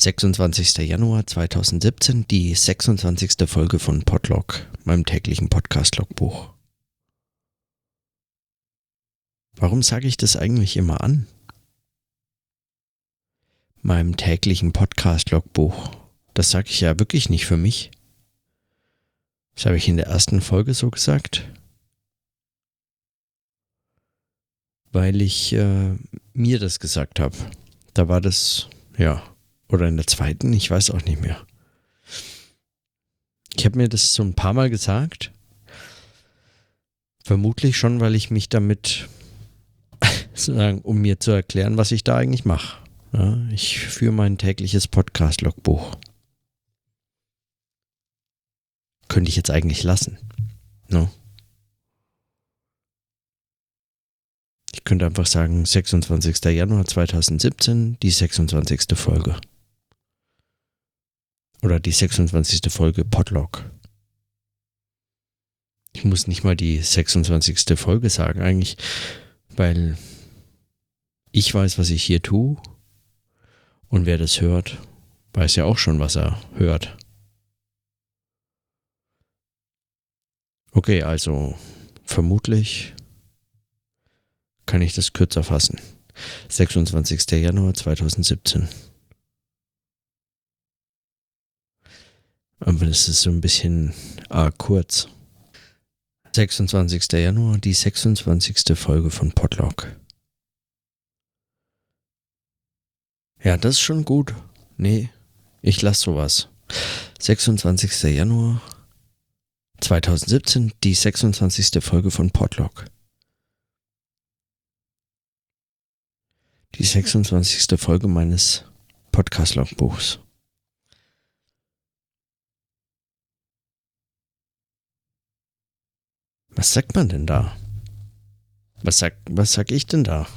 26. Januar 2017, die 26. Folge von Podlog, meinem täglichen Podcast-Logbuch. Warum sage ich das eigentlich immer an? Meinem täglichen Podcast-Logbuch. Das sage ich ja wirklich nicht für mich. Das habe ich in der ersten Folge so gesagt. Weil ich äh, mir das gesagt habe. Da war das, ja, oder in der zweiten, ich weiß auch nicht mehr. Ich habe mir das so ein paar Mal gesagt. Vermutlich schon, weil ich mich damit, sozusagen, um mir zu erklären, was ich da eigentlich mache. Ja, ich führe mein tägliches Podcast-Logbuch. Könnte ich jetzt eigentlich lassen. No? Ich könnte einfach sagen, 26. Januar 2017, die 26. Folge. Oder die 26. Folge Podlog. Ich muss nicht mal die 26. Folge sagen, eigentlich, weil ich weiß, was ich hier tue. Und wer das hört, weiß ja auch schon, was er hört. Okay, also vermutlich kann ich das kürzer fassen. 26. Januar 2017. Aber das ist so ein bisschen ah, kurz. 26. Januar, die 26. Folge von Podlog. Ja, das ist schon gut. Nee, ich lasse sowas. 26. Januar 2017, die 26. Folge von Podlog. Die 26. Folge meines Podcast-Logbuchs. Was sagt man denn da? Was sag, was sag ich denn da?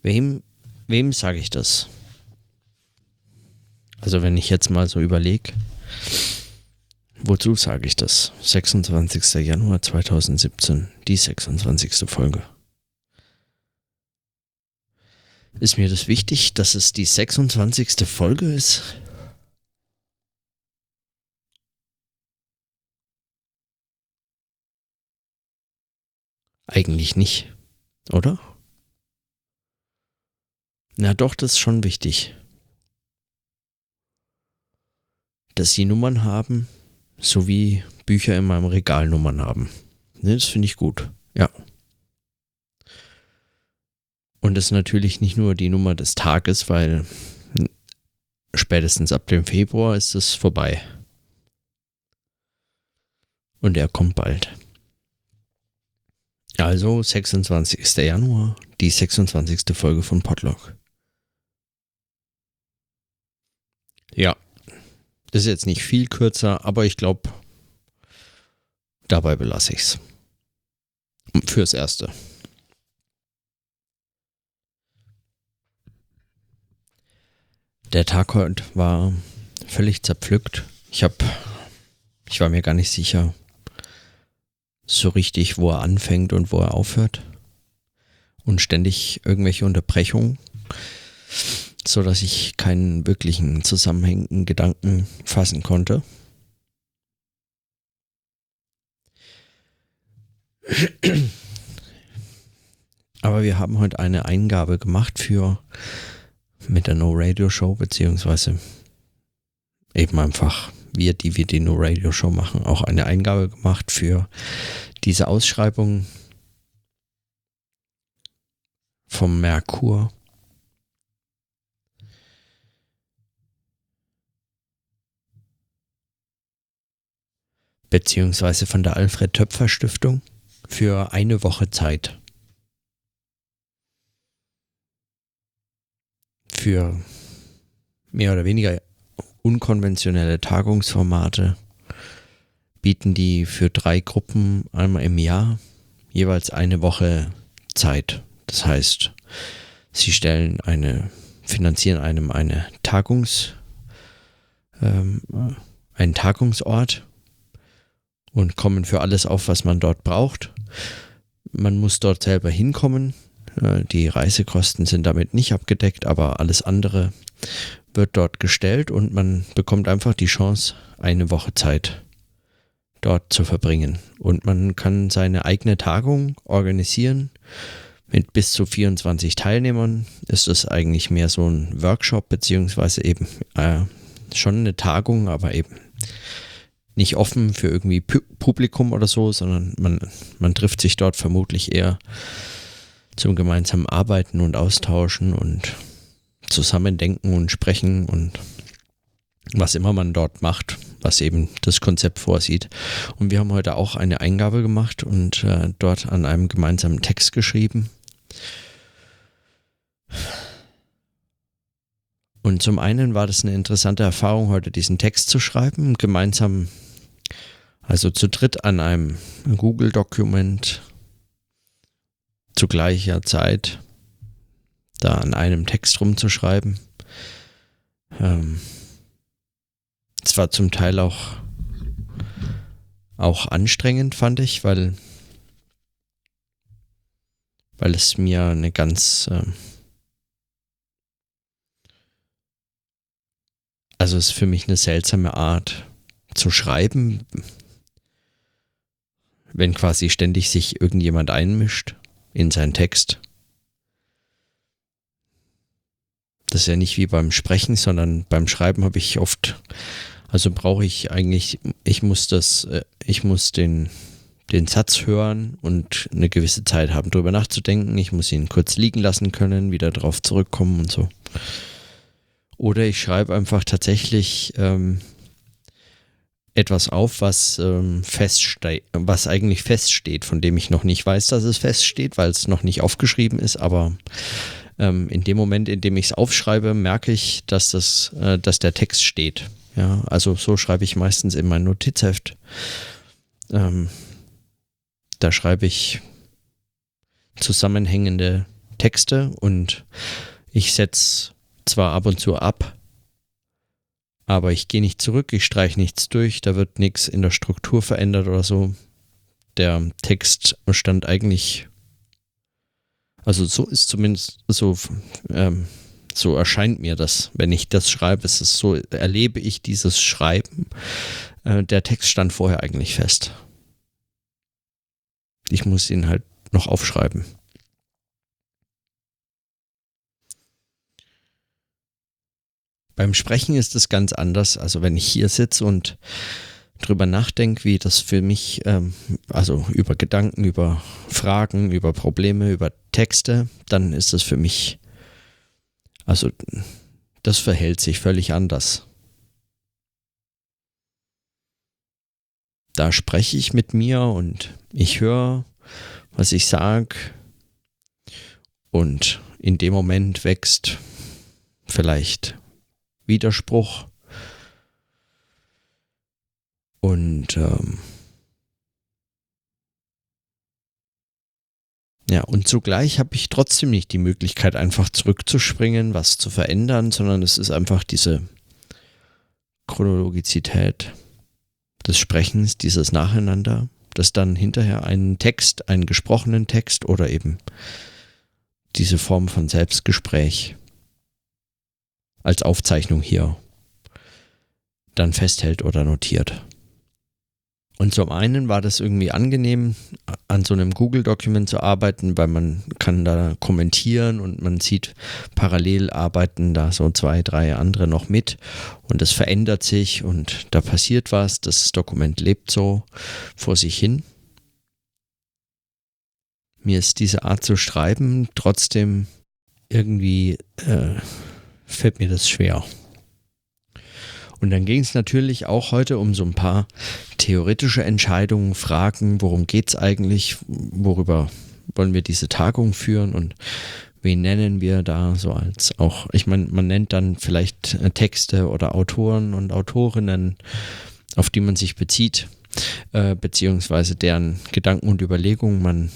Wem, wem sage ich das? Also wenn ich jetzt mal so überlege, wozu sage ich das? 26. Januar 2017, die 26. Folge. Ist mir das wichtig, dass es die 26. Folge ist? Eigentlich nicht, oder? Na doch, das ist schon wichtig. Dass sie Nummern haben, sowie Bücher in meinem Regal Nummern haben. Ne, das finde ich gut. Ja. Und das ist natürlich nicht nur die Nummer des Tages, weil spätestens ab dem Februar ist es vorbei. Und er kommt bald. Also 26. Januar, die 26. Folge von Podlog. Ja, das ist jetzt nicht viel kürzer, aber ich glaube, dabei belasse ich es. Fürs Erste. Der Tag heute war völlig zerpflückt. Ich habe, ich war mir gar nicht sicher, so richtig, wo er anfängt und wo er aufhört. Und ständig irgendwelche Unterbrechungen, so dass ich keinen wirklichen zusammenhängenden Gedanken fassen konnte. Aber wir haben heute eine Eingabe gemacht für mit der No Radio Show, beziehungsweise eben einfach wir, die wir die No Radio Show machen, auch eine Eingabe gemacht für diese Ausschreibung vom Merkur. Beziehungsweise von der Alfred Töpfer Stiftung für eine Woche Zeit. Für mehr oder weniger unkonventionelle Tagungsformate bieten die für drei Gruppen einmal im Jahr jeweils eine Woche Zeit. Das heißt, sie stellen eine, finanzieren einem eine Tagungs, ähm, einen Tagungsort und kommen für alles auf, was man dort braucht. Man muss dort selber hinkommen. Äh, die Reisekosten sind damit nicht abgedeckt, aber alles andere wird dort gestellt und man bekommt einfach die Chance, eine Woche Zeit dort zu verbringen. Und man kann seine eigene Tagung organisieren. Mit bis zu 24 Teilnehmern ist es eigentlich mehr so ein Workshop, beziehungsweise eben äh, schon eine Tagung, aber eben nicht offen für irgendwie Publikum oder so, sondern man, man trifft sich dort vermutlich eher zum gemeinsamen Arbeiten und Austauschen und Zusammendenken und Sprechen und was immer man dort macht, was eben das Konzept vorsieht. Und wir haben heute auch eine Eingabe gemacht und äh, dort an einem gemeinsamen Text geschrieben. Und zum einen war das eine interessante Erfahrung, heute diesen Text zu schreiben, gemeinsam, also zu dritt an einem Google-Dokument zu gleicher Zeit da an einem Text rumzuschreiben. Ähm, es war zum Teil auch, auch anstrengend, fand ich, weil, weil es mir eine ganz, ähm, also es ist für mich eine seltsame Art zu schreiben, wenn quasi ständig sich irgendjemand einmischt in seinen Text. Das ist ja nicht wie beim Sprechen, sondern beim Schreiben habe ich oft, also brauche ich eigentlich, ich muss das, äh, ich muss den, den Satz hören und eine gewisse Zeit haben, darüber nachzudenken. Ich muss ihn kurz liegen lassen können, wieder darauf zurückkommen und so. Oder ich schreibe einfach tatsächlich ähm, etwas auf, was ähm, feststeht, was eigentlich feststeht, von dem ich noch nicht weiß, dass es feststeht, weil es noch nicht aufgeschrieben ist, aber ähm, in dem Moment, in dem ich es aufschreibe, merke ich, dass, das, äh, dass der Text steht. Ja, also so schreibe ich meistens in mein Notizheft. Ähm, da schreibe ich zusammenhängende Texte und ich setze zwar ab und zu ab, aber ich gehe nicht zurück, ich streiche nichts durch, da wird nichts in der Struktur verändert oder so. Der Text stand eigentlich also so ist zumindest so, ähm, so erscheint mir das, wenn ich das schreibe. Es ist so, erlebe ich dieses Schreiben. Äh, der Text stand vorher eigentlich fest. Ich muss ihn halt noch aufschreiben. Beim Sprechen ist es ganz anders. Also wenn ich hier sitze und drüber nachdenke, wie das für mich, ähm, also über Gedanken, über Fragen, über Probleme, über Texte, dann ist das für mich, also das verhält sich völlig anders. Da spreche ich mit mir und ich höre, was ich sage und in dem Moment wächst vielleicht Widerspruch und ähm, ja, und zugleich habe ich trotzdem nicht die Möglichkeit, einfach zurückzuspringen, was zu verändern, sondern es ist einfach diese Chronologizität des Sprechens, dieses Nacheinander, das dann hinterher einen Text, einen gesprochenen Text oder eben diese Form von Selbstgespräch als Aufzeichnung hier dann festhält oder notiert. Und zum einen war das irgendwie angenehm, an so einem Google-Dokument zu arbeiten, weil man kann da kommentieren und man sieht, parallel arbeiten da so zwei, drei andere noch mit und es verändert sich und da passiert was, das Dokument lebt so vor sich hin. Mir ist diese Art zu schreiben trotzdem irgendwie, äh, fällt mir das schwer. Und dann ging es natürlich auch heute um so ein paar theoretische Entscheidungen, Fragen, worum geht es eigentlich, worüber wollen wir diese Tagung führen und wen nennen wir da so als auch, ich meine, man nennt dann vielleicht äh, Texte oder Autoren und Autorinnen, auf die man sich bezieht, äh, beziehungsweise deren Gedanken und Überlegungen man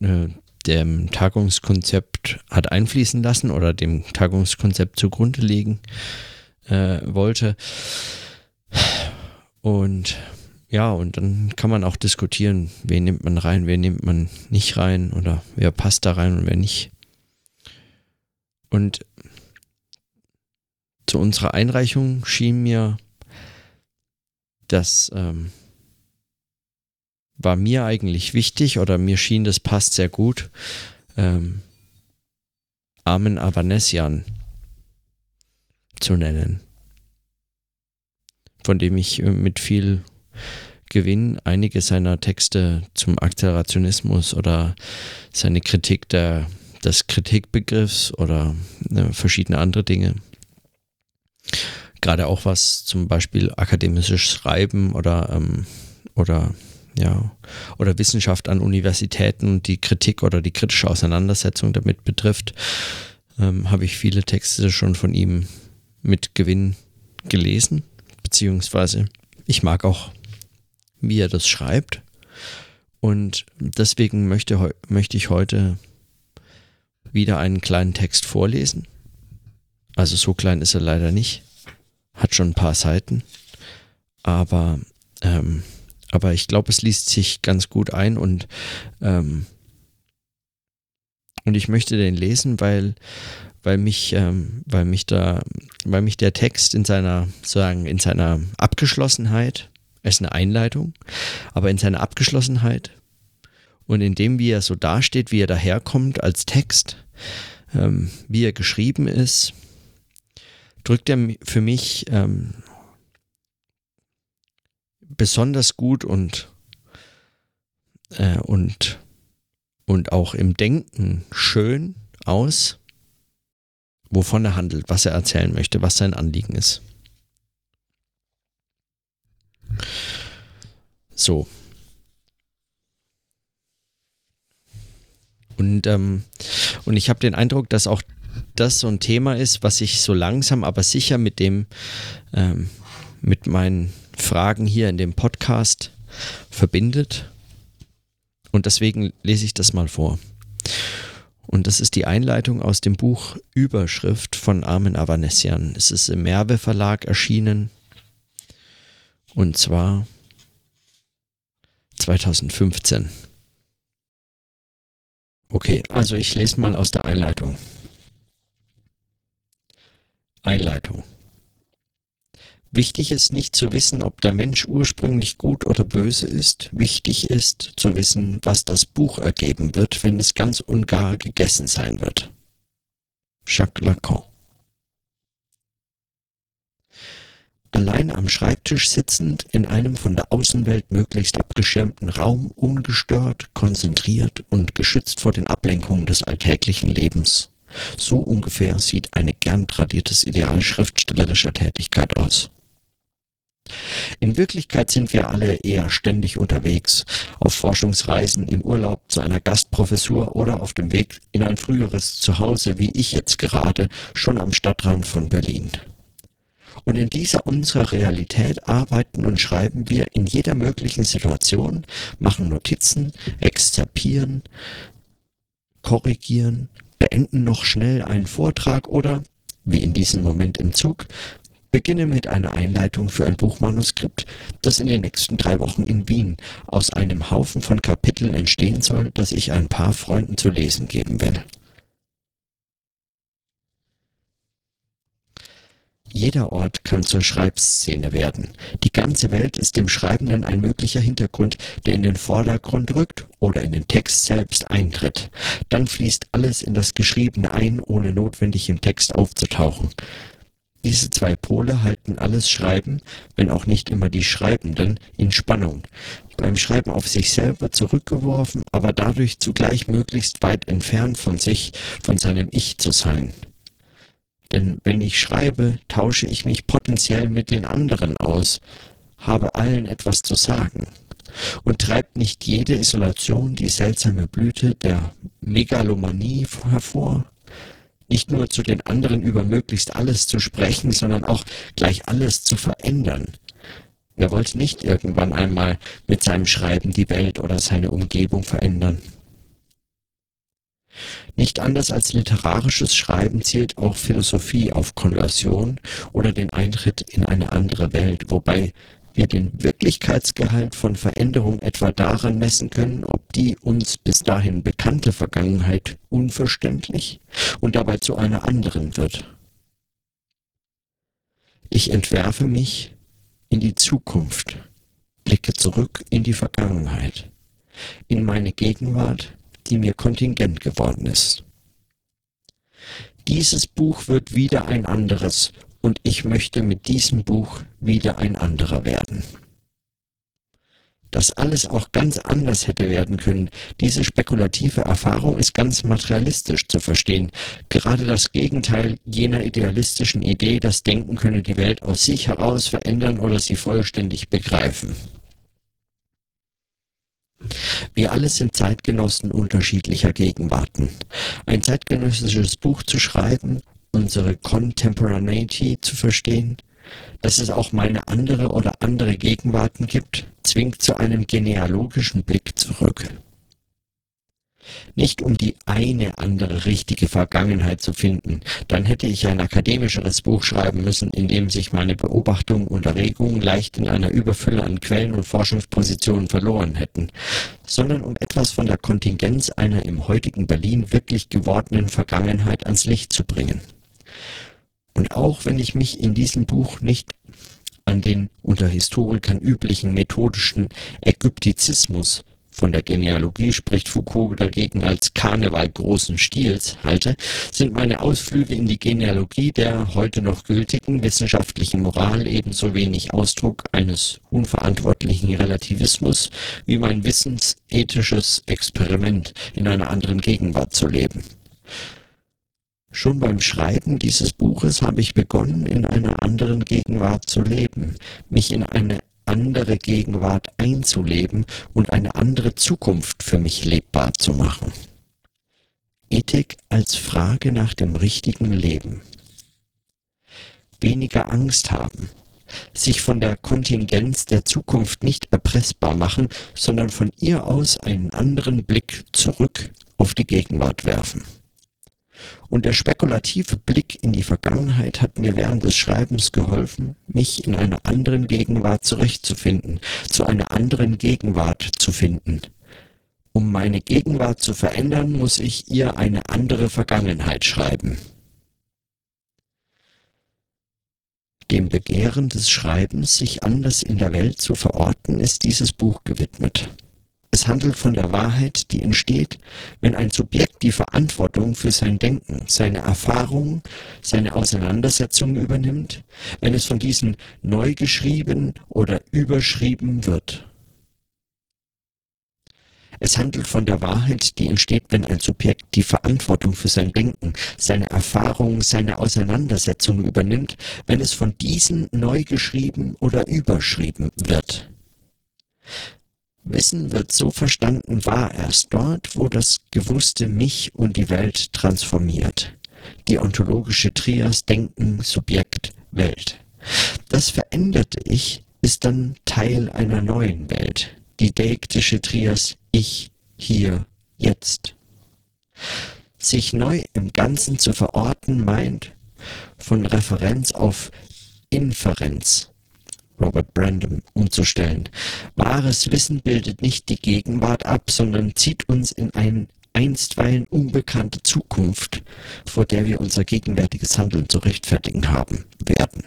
äh, dem Tagungskonzept hat einfließen lassen oder dem Tagungskonzept zugrunde legen äh, wollte. Und ja, und dann kann man auch diskutieren, wen nimmt man rein, wen nimmt man nicht rein oder wer passt da rein und wer nicht. Und zu unserer Einreichung schien mir, das ähm, war mir eigentlich wichtig oder mir schien, das passt sehr gut, ähm, Armen Avanesian zu nennen, von dem ich äh, mit viel Gewinn einige seiner Texte zum Akzelerationismus oder seine Kritik der, des Kritikbegriffs oder äh, verschiedene andere Dinge. Gerade auch was zum Beispiel akademisches Schreiben oder, ähm, oder, ja, oder Wissenschaft an Universitäten und die Kritik oder die kritische Auseinandersetzung damit betrifft, ähm, habe ich viele Texte schon von ihm mit Gewinn gelesen, beziehungsweise ich mag auch, wie er das schreibt. Und deswegen möchte, möchte ich heute wieder einen kleinen Text vorlesen. Also so klein ist er leider nicht. Hat schon ein paar Seiten. Aber, ähm, aber ich glaube, es liest sich ganz gut ein und, ähm, und ich möchte den lesen, weil, weil mich, ähm, weil mich da, weil mich der Text in seiner, sagen, in seiner Abgeschlossenheit, er ist eine Einleitung, aber in seiner Abgeschlossenheit und in dem, wie er so dasteht, wie er daherkommt als Text, ähm, wie er geschrieben ist, drückt er für mich ähm, besonders gut und, äh, und, und auch im Denken schön aus, wovon er handelt, was er erzählen möchte, was sein Anliegen ist. So. Und, ähm, und ich habe den Eindruck, dass auch das so ein Thema ist, was sich so langsam, aber sicher mit dem, ähm, mit meinen Fragen hier in dem Podcast verbindet. Und deswegen lese ich das mal vor. Und das ist die Einleitung aus dem Buch Überschrift von Armin Avanesian. Es ist im Merve Verlag erschienen. Und zwar 2015. Okay, also ich lese mal aus der Einleitung. Einleitung. Wichtig ist nicht zu wissen, ob der Mensch ursprünglich gut oder böse ist. Wichtig ist zu wissen, was das Buch ergeben wird, wenn es ganz und gar gegessen sein wird. Jacques Lacan. Allein am Schreibtisch sitzend, in einem von der Außenwelt möglichst abgeschirmten Raum, ungestört, konzentriert und geschützt vor den Ablenkungen des alltäglichen Lebens. So ungefähr sieht eine gern tradiertes Ideal schriftstellerischer Tätigkeit aus. In Wirklichkeit sind wir alle eher ständig unterwegs, auf Forschungsreisen, im Urlaub zu einer Gastprofessur oder auf dem Weg in ein früheres Zuhause, wie ich jetzt gerade, schon am Stadtrand von Berlin. Und in dieser unserer Realität arbeiten und schreiben wir in jeder möglichen Situation, machen Notizen, exzerpieren, korrigieren, beenden noch schnell einen Vortrag oder, wie in diesem Moment im Zug, beginne mit einer Einleitung für ein Buchmanuskript, das in den nächsten drei Wochen in Wien aus einem Haufen von Kapiteln entstehen soll, das ich ein paar Freunden zu lesen geben will. Jeder Ort kann zur Schreibszene werden. Die ganze Welt ist dem Schreibenden ein möglicher Hintergrund, der in den Vordergrund rückt oder in den Text selbst eintritt. Dann fließt alles in das Geschriebene ein, ohne notwendig im Text aufzutauchen. Diese zwei Pole halten alles Schreiben, wenn auch nicht immer die Schreibenden, in Spannung. Beim Schreiben auf sich selber zurückgeworfen, aber dadurch zugleich möglichst weit entfernt von sich, von seinem Ich zu sein. Denn wenn ich schreibe, tausche ich mich potenziell mit den anderen aus, habe allen etwas zu sagen. Und treibt nicht jede Isolation die seltsame Blüte der Megalomanie hervor? Nicht nur zu den anderen über möglichst alles zu sprechen, sondern auch gleich alles zu verändern. Wer wollte nicht irgendwann einmal mit seinem Schreiben die Welt oder seine Umgebung verändern? Nicht anders als literarisches Schreiben zielt auch Philosophie auf Konversion oder den Eintritt in eine andere Welt, wobei wir den Wirklichkeitsgehalt von Veränderung etwa daran messen können, ob die uns bis dahin bekannte Vergangenheit unverständlich und dabei zu einer anderen wird. Ich entwerfe mich in die Zukunft, blicke zurück in die Vergangenheit, in meine Gegenwart, die mir kontingent geworden ist. Dieses Buch wird wieder ein anderes und ich möchte mit diesem Buch wieder ein anderer werden. Dass alles auch ganz anders hätte werden können, diese spekulative Erfahrung ist ganz materialistisch zu verstehen. Gerade das Gegenteil jener idealistischen Idee, das Denken könne die Welt aus sich heraus verändern oder sie vollständig begreifen. Wir alle sind Zeitgenossen unterschiedlicher Gegenwarten. Ein zeitgenössisches Buch zu schreiben unsere Contemporaneity zu verstehen, dass es auch mal eine andere oder andere Gegenwarten gibt, zwingt zu einem genealogischen Blick zurück. Nicht um die eine andere richtige Vergangenheit zu finden, dann hätte ich ein akademischeres Buch schreiben müssen, in dem sich meine Beobachtungen und Erregungen leicht in einer Überfülle an Quellen und Forschungspositionen verloren hätten, sondern um etwas von der Kontingenz einer im heutigen Berlin wirklich gewordenen Vergangenheit ans Licht zu bringen. Und auch wenn ich mich in diesem Buch nicht an den unter Historikern üblichen methodischen Ägyptizismus von der Genealogie spricht Foucault dagegen als Karneval großen Stils halte, sind meine Ausflüge in die Genealogie der heute noch gültigen wissenschaftlichen Moral ebenso wenig Ausdruck eines unverantwortlichen Relativismus wie mein wissensethisches Experiment in einer anderen Gegenwart zu leben. Schon beim Schreiben dieses Buches habe ich begonnen, in einer anderen Gegenwart zu leben, mich in eine andere Gegenwart einzuleben und eine andere Zukunft für mich lebbar zu machen. Ethik als Frage nach dem richtigen Leben. Weniger Angst haben, sich von der Kontingenz der Zukunft nicht erpressbar machen, sondern von ihr aus einen anderen Blick zurück auf die Gegenwart werfen. Und der spekulative Blick in die Vergangenheit hat mir während des Schreibens geholfen, mich in einer anderen Gegenwart zurechtzufinden, zu einer anderen Gegenwart zu finden. Um meine Gegenwart zu verändern, muss ich ihr eine andere Vergangenheit schreiben. Dem Begehren des Schreibens, sich anders in der Welt zu verorten, ist dieses Buch gewidmet. Es handelt von der Wahrheit, die entsteht, wenn ein Subjekt die Verantwortung für sein Denken, seine Erfahrungen, seine Auseinandersetzungen übernimmt, wenn es von diesen neu geschrieben oder überschrieben wird. Es handelt von der Wahrheit, die entsteht, wenn ein Subjekt die Verantwortung für sein Denken, seine Erfahrungen, seine Auseinandersetzungen übernimmt, wenn es von diesen neu geschrieben oder überschrieben wird. Wissen wird so verstanden war erst dort, wo das Gewusste mich und die Welt transformiert. Die ontologische Trias Denken, Subjekt, Welt. Das veränderte Ich ist dann Teil einer neuen Welt. Die deiktische Trias Ich, hier, jetzt. Sich neu im Ganzen zu verorten meint, von Referenz auf Inferenz Robert Brandom umzustellen. Wahres Wissen bildet nicht die Gegenwart ab, sondern zieht uns in eine einstweilen unbekannte Zukunft, vor der wir unser gegenwärtiges Handeln zu rechtfertigen haben werden.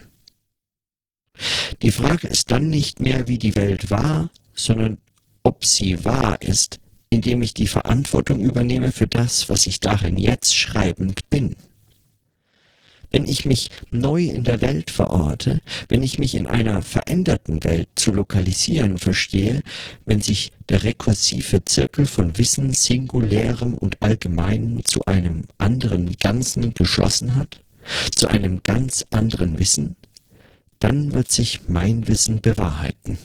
Die Frage ist dann nicht mehr, wie die Welt war, sondern ob sie wahr ist, indem ich die Verantwortung übernehme für das, was ich darin jetzt schreibend bin. Wenn ich mich neu in der Welt verorte, wenn ich mich in einer veränderten Welt zu lokalisieren verstehe, wenn sich der rekursive Zirkel von Wissen, Singulärem und Allgemeinem zu einem anderen Ganzen geschlossen hat, zu einem ganz anderen Wissen, dann wird sich mein Wissen bewahrheiten.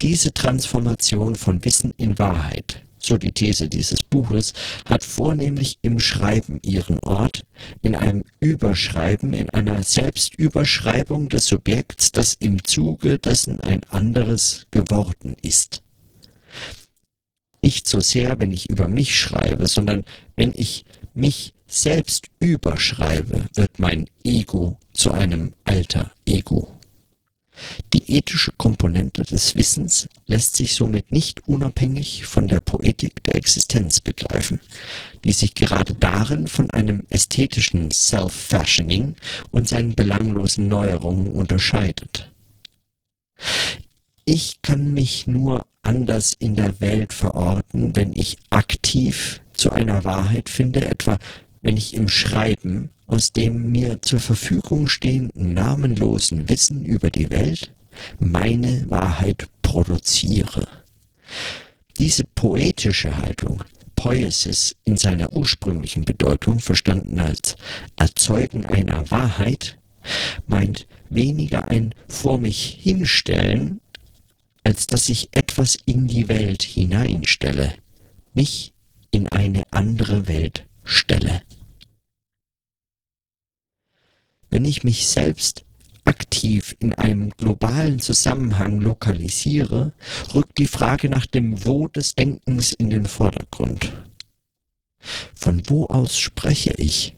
Diese Transformation von Wissen in Wahrheit so die These dieses Buches, hat vornehmlich im Schreiben ihren Ort, in einem Überschreiben, in einer Selbstüberschreibung des Subjekts, das im Zuge dessen ein anderes geworden ist. Nicht so sehr, wenn ich über mich schreibe, sondern wenn ich mich selbst überschreibe, wird mein Ego zu einem alter Ego. Die ethische Komponente des Wissens lässt sich somit nicht unabhängig von der Poetik der Existenz begreifen, die sich gerade darin von einem ästhetischen Self-Fashioning und seinen belanglosen Neuerungen unterscheidet. Ich kann mich nur anders in der Welt verorten, wenn ich aktiv zu einer Wahrheit finde, etwa wenn ich im Schreiben aus dem mir zur Verfügung stehenden namenlosen Wissen über die Welt meine Wahrheit produziere. Diese poetische Haltung, Poiesis in seiner ursprünglichen Bedeutung verstanden als Erzeugen einer Wahrheit, meint weniger ein vor mich hinstellen, als dass ich etwas in die Welt hineinstelle, mich in eine andere Welt stelle. Wenn ich mich selbst aktiv in einem globalen Zusammenhang lokalisiere, rückt die Frage nach dem Wo des Denkens in den Vordergrund. Von wo aus spreche ich?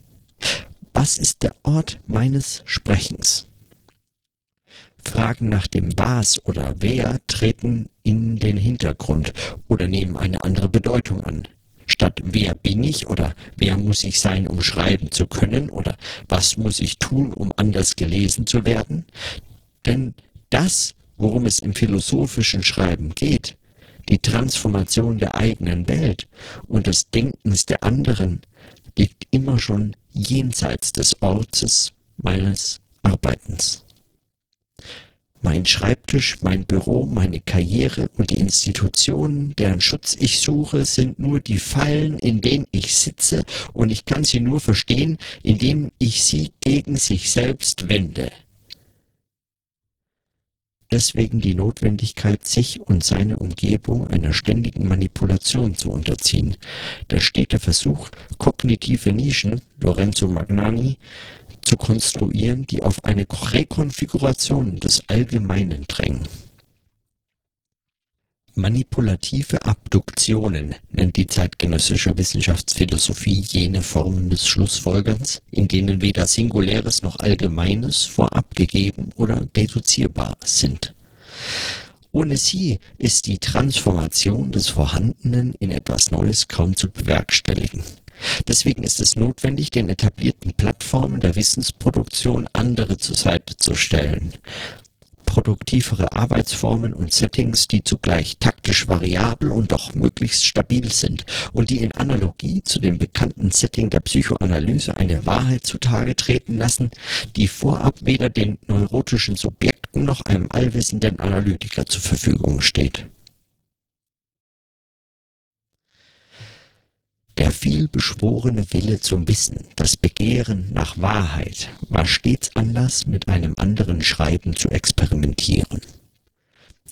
Was ist der Ort meines Sprechens? Fragen nach dem Was oder Wer treten in den Hintergrund oder nehmen eine andere Bedeutung an statt wer bin ich oder wer muss ich sein, um schreiben zu können oder was muss ich tun, um anders gelesen zu werden. Denn das, worum es im philosophischen Schreiben geht, die Transformation der eigenen Welt und des Denkens der anderen, liegt immer schon jenseits des Ortes meines Arbeitens. Mein Schreibtisch, mein Büro, meine Karriere und die Institutionen, deren Schutz ich suche, sind nur die Fallen, in denen ich sitze, und ich kann sie nur verstehen, indem ich sie gegen sich selbst wende. Deswegen die Notwendigkeit, sich und seine Umgebung einer ständigen Manipulation zu unterziehen. Der stete Versuch, kognitive Nischen, Lorenzo Magnani, zu konstruieren, die auf eine Rekonfiguration des Allgemeinen drängen. Manipulative Abduktionen nennt die zeitgenössische Wissenschaftsphilosophie jene Formen des Schlussfolgerns, in denen weder Singuläres noch Allgemeines vorab gegeben oder deduzierbar sind. Ohne sie ist die Transformation des Vorhandenen in etwas Neues kaum zu bewerkstelligen Deswegen ist es notwendig, den etablierten Plattformen der Wissensproduktion andere zur Seite zu stellen. Produktivere Arbeitsformen und Settings, die zugleich taktisch variabel und doch möglichst stabil sind und die in Analogie zu dem bekannten Setting der Psychoanalyse eine Wahrheit zutage treten lassen, die vorab weder den neurotischen Subjekten noch einem allwissenden Analytiker zur Verfügung steht Der vielbeschworene Wille zum Wissen, das Begehren nach Wahrheit, war stets Anlass, mit einem anderen Schreiben zu experimentieren.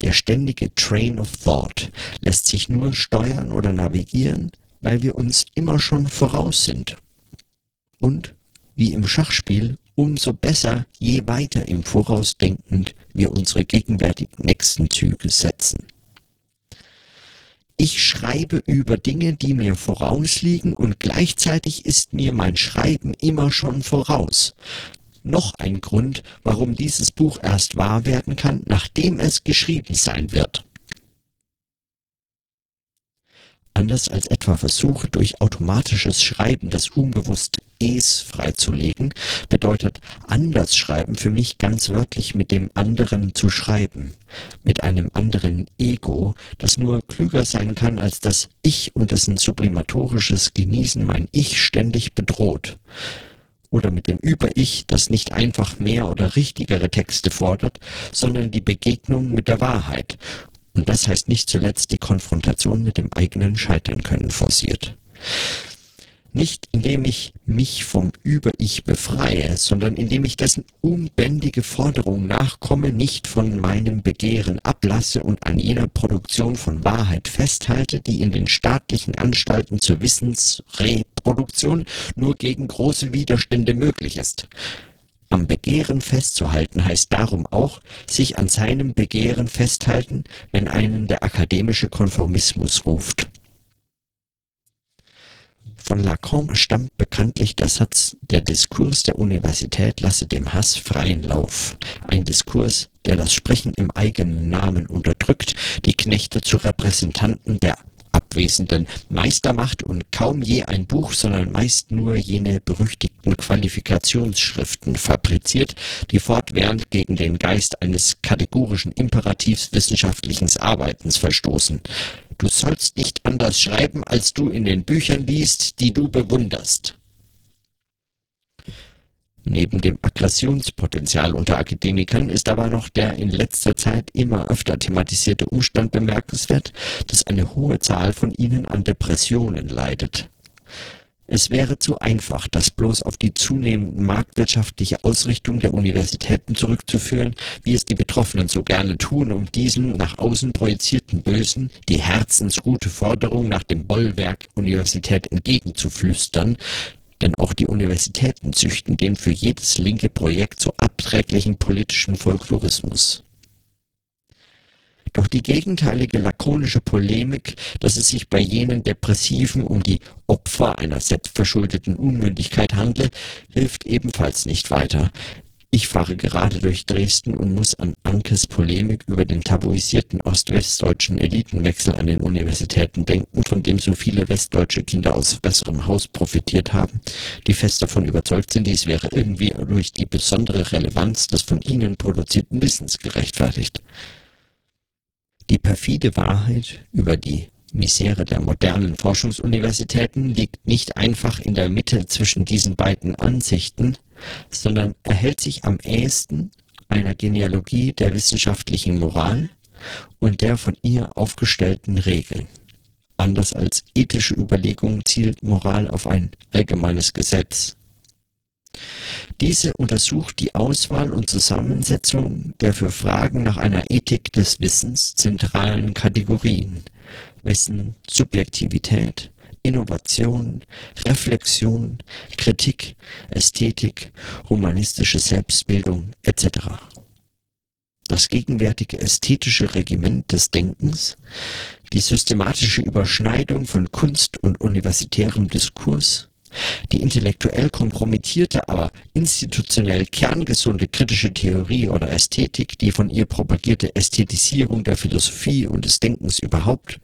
Der ständige Train of Thought lässt sich nur steuern oder navigieren, weil wir uns immer schon voraus sind. Und, wie im Schachspiel, umso besser, je weiter im Voraus denkend wir unsere gegenwärtigen nächsten Züge setzen. Ich schreibe über Dinge, die mir vorausliegen und gleichzeitig ist mir mein Schreiben immer schon voraus. Noch ein Grund, warum dieses Buch erst wahr werden kann, nachdem es geschrieben sein wird. Anders als etwa Versuche durch automatisches Schreiben das unbewusste Es freizulegen, bedeutet anders schreiben für mich ganz wörtlich mit dem anderen zu schreiben, mit einem anderen Ego, das nur klüger sein kann als das Ich und dessen sublimatorisches Genießen mein Ich ständig bedroht. Oder mit dem Über-Ich, das nicht einfach mehr oder richtigere Texte fordert, sondern die Begegnung mit der Wahrheit und das heißt nicht zuletzt die Konfrontation mit dem eigenen Scheitern können forciert. Nicht indem ich mich vom Über-Ich befreie, sondern indem ich dessen unbändige Forderung nachkomme, nicht von meinem Begehren ablasse und an jener Produktion von Wahrheit festhalte, die in den staatlichen Anstalten zur Wissensreproduktion nur gegen große Widerstände möglich ist. Am Begehren festzuhalten heißt darum auch, sich an seinem Begehren festhalten, wenn einen der akademische Konformismus ruft Von Lacan stammt bekanntlich der Satz, der Diskurs der Universität lasse dem Hass freien Lauf. Ein Diskurs, der das Sprechen im eigenen Namen unterdrückt, die Knechte zu Repräsentanten der Abwesenden Meister macht und kaum je ein Buch, sondern meist nur jene berüchtigten Qualifikationsschriften fabriziert, die fortwährend gegen den Geist eines kategorischen Imperativs wissenschaftlichen Arbeitens verstoßen. Du sollst nicht anders schreiben, als du in den Büchern liest, die du bewunderst. Neben dem Aggressionspotenzial unter Akademikern ist aber noch der in letzter Zeit immer öfter thematisierte Umstand bemerkenswert, dass eine hohe Zahl von ihnen an Depressionen leidet. Es wäre zu einfach, das bloß auf die zunehmend marktwirtschaftliche Ausrichtung der Universitäten zurückzuführen, wie es die Betroffenen so gerne tun, um diesen nach außen projizierten Bösen die herzensgute Forderung nach dem Bollwerk Universität entgegenzuflüstern, denn auch die Universitäten züchten den für jedes linke Projekt so abträglichen politischen Folklorismus. Doch die gegenteilige lakonische Polemik, dass es sich bei jenen Depressiven um die Opfer einer selbstverschuldeten Unmündigkeit handle, hilft ebenfalls nicht weiter. Ich fahre gerade durch Dresden und muss an Ankes Polemik über den tabuisierten ost-westdeutschen Elitenwechsel an den Universitäten denken, von dem so viele westdeutsche Kinder aus besserem Haus profitiert haben, die fest davon überzeugt sind, dies wäre irgendwie durch die besondere Relevanz des von ihnen produzierten Wissens gerechtfertigt. Die perfide Wahrheit über die Misere der modernen Forschungsuniversitäten liegt nicht einfach in der Mitte zwischen diesen beiden Ansichten, sondern erhält sich am ehesten einer Genealogie der wissenschaftlichen Moral und der von ihr aufgestellten Regeln. Anders als ethische Überlegungen zielt Moral auf ein allgemeines Gesetz. Diese untersucht die Auswahl und Zusammensetzung der für Fragen nach einer Ethik des Wissens zentralen Kategorien Wissen, Subjektivität, Innovation, Reflexion, Kritik, Ästhetik, humanistische Selbstbildung etc. Das gegenwärtige ästhetische Regiment des Denkens, die systematische Überschneidung von Kunst und universitärem Diskurs, die intellektuell kompromittierte, aber institutionell kerngesunde kritische Theorie oder Ästhetik, die von ihr propagierte Ästhetisierung der Philosophie und des Denkens überhaupt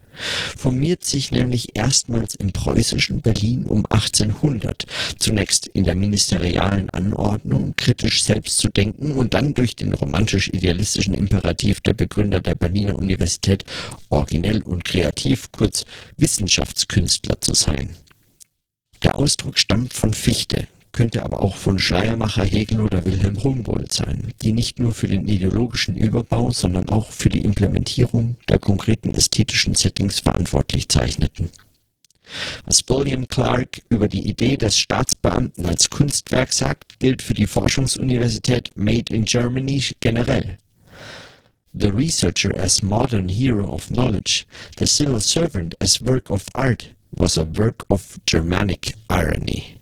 formiert sich nämlich erstmals im preußischen Berlin um 1800, zunächst in der ministerialen Anordnung, kritisch selbst zu denken und dann durch den romantisch-idealistischen Imperativ der Begründer der Berliner Universität originell und kreativ, kurz Wissenschaftskünstler zu sein. Der Ausdruck stammt von Fichte könnte aber auch von Schleiermacher, Hegel oder Wilhelm Humboldt sein, die nicht nur für den ideologischen Überbau, sondern auch für die Implementierung der konkreten ästhetischen Settings verantwortlich zeichneten. Was William Clark über die Idee des Staatsbeamten als Kunstwerk sagt, gilt für die Forschungsuniversität Made in Germany generell. The researcher as modern hero of knowledge, the civil servant as work of art, was a work of Germanic irony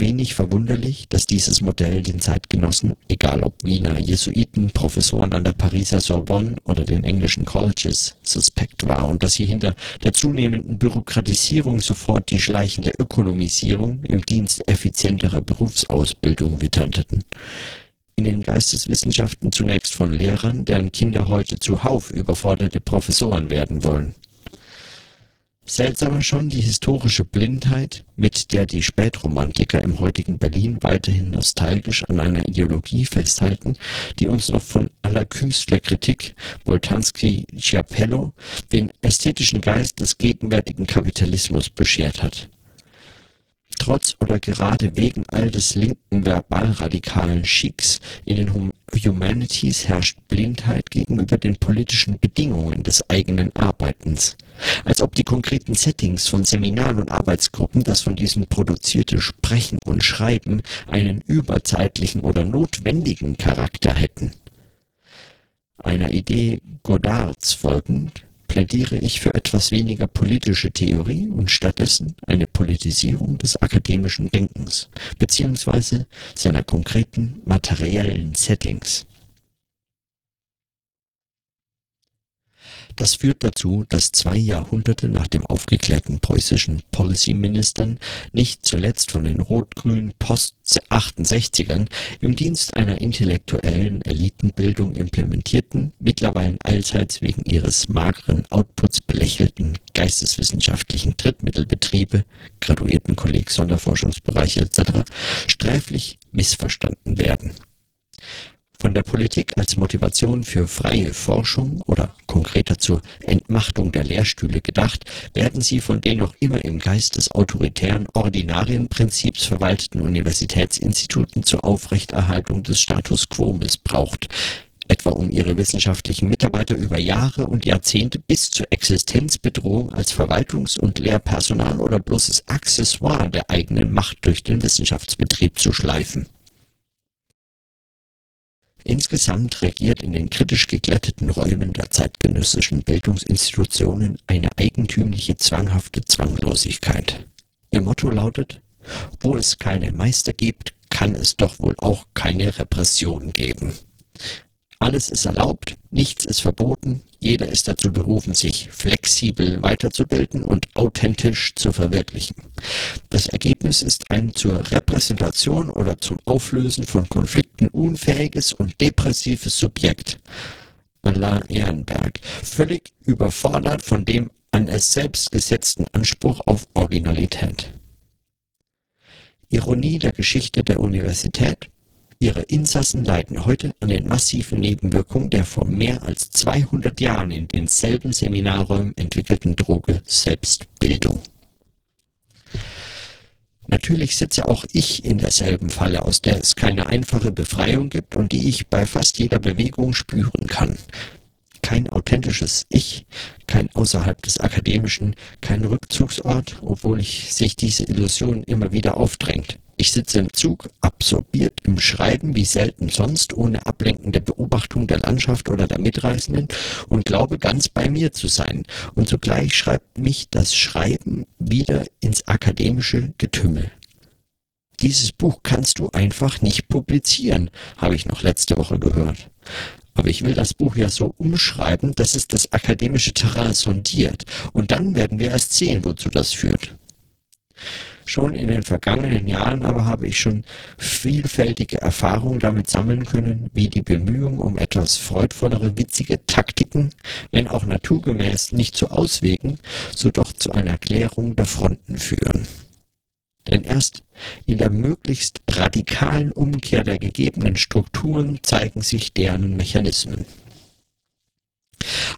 wenig verwunderlich, dass dieses Modell den Zeitgenossen, egal ob Wiener Jesuiten, Professoren an der Pariser Sorbonne oder den englischen Colleges, suspekt war und dass sie hinter der zunehmenden Bürokratisierung sofort die schleichende Ökonomisierung im Dienst effizienterer Berufsausbildung witterten. In den Geisteswissenschaften zunächst von Lehrern, deren Kinder heute zuhauf überforderte Professoren werden wollen Seltsamer schon die historische Blindheit, mit der die Spätromantiker im heutigen Berlin weiterhin nostalgisch an einer Ideologie festhalten, die uns noch von aller Künstlerkritik Boltanski Schiapello den ästhetischen Geist des gegenwärtigen Kapitalismus beschert hat. Trotz oder gerade wegen all des linken verbalradikalen Chics in den Humanities herrscht Blindheit gegenüber den politischen Bedingungen des eigenen Arbeitens als ob die konkreten Settings von Seminaren und Arbeitsgruppen, das von diesen produzierte Sprechen und Schreiben einen überzeitlichen oder notwendigen Charakter hätten. Einer Idee Godards folgend plädiere ich für etwas weniger politische Theorie und stattdessen eine Politisierung des akademischen Denkens beziehungsweise seiner konkreten materiellen Settings Das führt dazu, dass zwei Jahrhunderte nach dem aufgeklärten preußischen Policy-Ministern, nicht zuletzt von den rot-grünen Post-68ern, im Dienst einer intellektuellen Elitenbildung implementierten, mittlerweile allseits wegen ihres mageren Outputs belächelten geisteswissenschaftlichen Drittmittelbetriebe (Graduiertenkolleg, Sonderforschungsbereiche etc.) sträflich missverstanden werden von der Politik als Motivation für freie Forschung oder konkreter zur Entmachtung der Lehrstühle gedacht, werden sie von den noch immer im Geist des autoritären Ordinarienprinzips verwalteten Universitätsinstituten zur Aufrechterhaltung des Status quo missbraucht, etwa um ihre wissenschaftlichen Mitarbeiter über Jahre und Jahrzehnte bis zur Existenzbedrohung als Verwaltungs- und Lehrpersonal oder bloßes Accessoire der eigenen Macht durch den Wissenschaftsbetrieb zu schleifen Insgesamt regiert in den kritisch geglätteten Räumen der zeitgenössischen Bildungsinstitutionen eine eigentümliche zwanghafte Zwanglosigkeit. Ihr Motto lautet: Wo es keine Meister gibt, kann es doch wohl auch keine Repression geben alles ist erlaubt, nichts ist verboten, jeder ist dazu berufen, sich flexibel weiterzubilden und authentisch zu verwirklichen. Das Ergebnis ist ein zur Repräsentation oder zum Auflösen von Konflikten unfähiges und depressives Subjekt. Alain Ehrenberg, völlig überfordert von dem an es selbst gesetzten Anspruch auf Originalität. Ironie der Geschichte der Universität Ihre Insassen leiden heute an den massiven Nebenwirkungen der vor mehr als 200 Jahren in denselben Seminarräumen entwickelten Droge Selbstbildung. Natürlich sitze auch ich in derselben Falle, aus der es keine einfache Befreiung gibt und die ich bei fast jeder Bewegung spüren kann. Kein authentisches Ich, kein außerhalb des Akademischen, kein Rückzugsort, obwohl ich sich diese Illusion immer wieder aufdrängt. Ich sitze im Zug, absorbiert im Schreiben wie selten sonst, ohne ablenkende Beobachtung der Landschaft oder der Mitreisenden und glaube ganz bei mir zu sein. Und zugleich schreibt mich das Schreiben wieder ins akademische Getümmel. Dieses Buch kannst du einfach nicht publizieren, habe ich noch letzte Woche gehört. Aber ich will das Buch ja so umschreiben, dass es das akademische Terrain sondiert. Und dann werden wir erst sehen, wozu das führt. Schon in den vergangenen Jahren aber habe ich schon vielfältige Erfahrungen damit sammeln können, wie die Bemühungen um etwas freudvollere, witzige Taktiken, wenn auch naturgemäß nicht zu Auswegen, so doch zu einer Klärung der Fronten führen. Denn erst in der möglichst radikalen Umkehr der gegebenen Strukturen zeigen sich deren Mechanismen.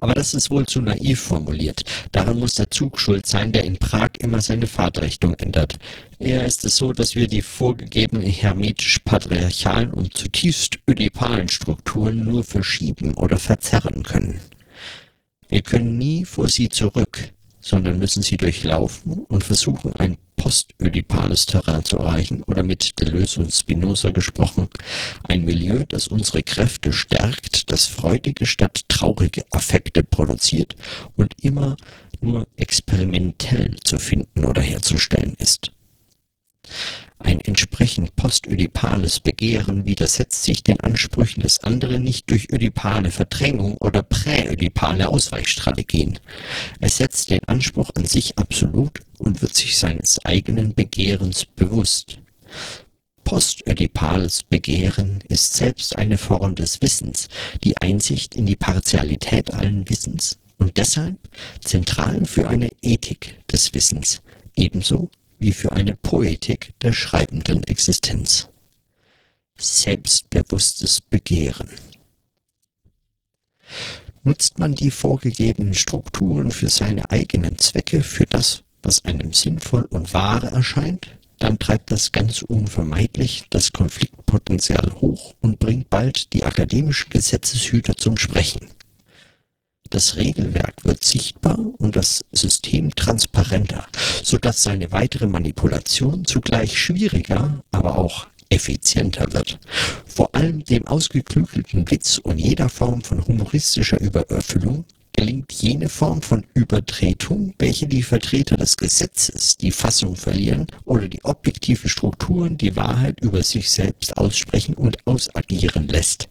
Aber das ist wohl zu naiv formuliert. Daran muss der Zug schuld sein, der in Prag immer seine Fahrtrichtung ändert. Eher ist es so, dass wir die vorgegebenen hermetisch-patriarchalen und zutiefst ödipalen Strukturen nur verschieben oder verzerren können. Wir können nie vor sie zurück, sondern müssen sie durchlaufen und versuchen, ein postödipales Terrain zu erreichen oder mit Deleuze und Spinoza gesprochen, ein Milieu, das unsere Kräfte stärkt, das freudige statt traurige Affekte produziert und immer nur experimentell zu finden oder herzustellen ist. Ein entsprechend postödipales Begehren widersetzt sich den Ansprüchen des anderen nicht durch ödipale Verdrängung oder präödipale Ausweichstrategien. Es setzt den Anspruch an sich absolut und wird sich seines eigenen Begehrens bewusst. Postödipales Begehren ist selbst eine Form des Wissens, die Einsicht in die Partialität allen Wissens und deshalb zentral für eine Ethik des Wissens, ebenso wie für eine Poetik der schreibenden Existenz. Selbstbewusstes Begehren. Nutzt man die vorgegebenen Strukturen für seine eigenen Zwecke, für das, was einem sinnvoll und wahr erscheint, dann treibt das ganz unvermeidlich das Konfliktpotenzial hoch und bringt bald die akademischen Gesetzeshüter zum Sprechen. Das Regelwerk wird sichtbar und das System transparenter, sodass seine weitere Manipulation zugleich schwieriger, aber auch effizienter wird. Vor allem dem ausgeklügelten Witz und jeder Form von humoristischer Übererfüllung gelingt jene Form von Übertretung, welche die Vertreter des Gesetzes die Fassung verlieren oder die objektive Strukturen die Wahrheit über sich selbst aussprechen und ausagieren lässt.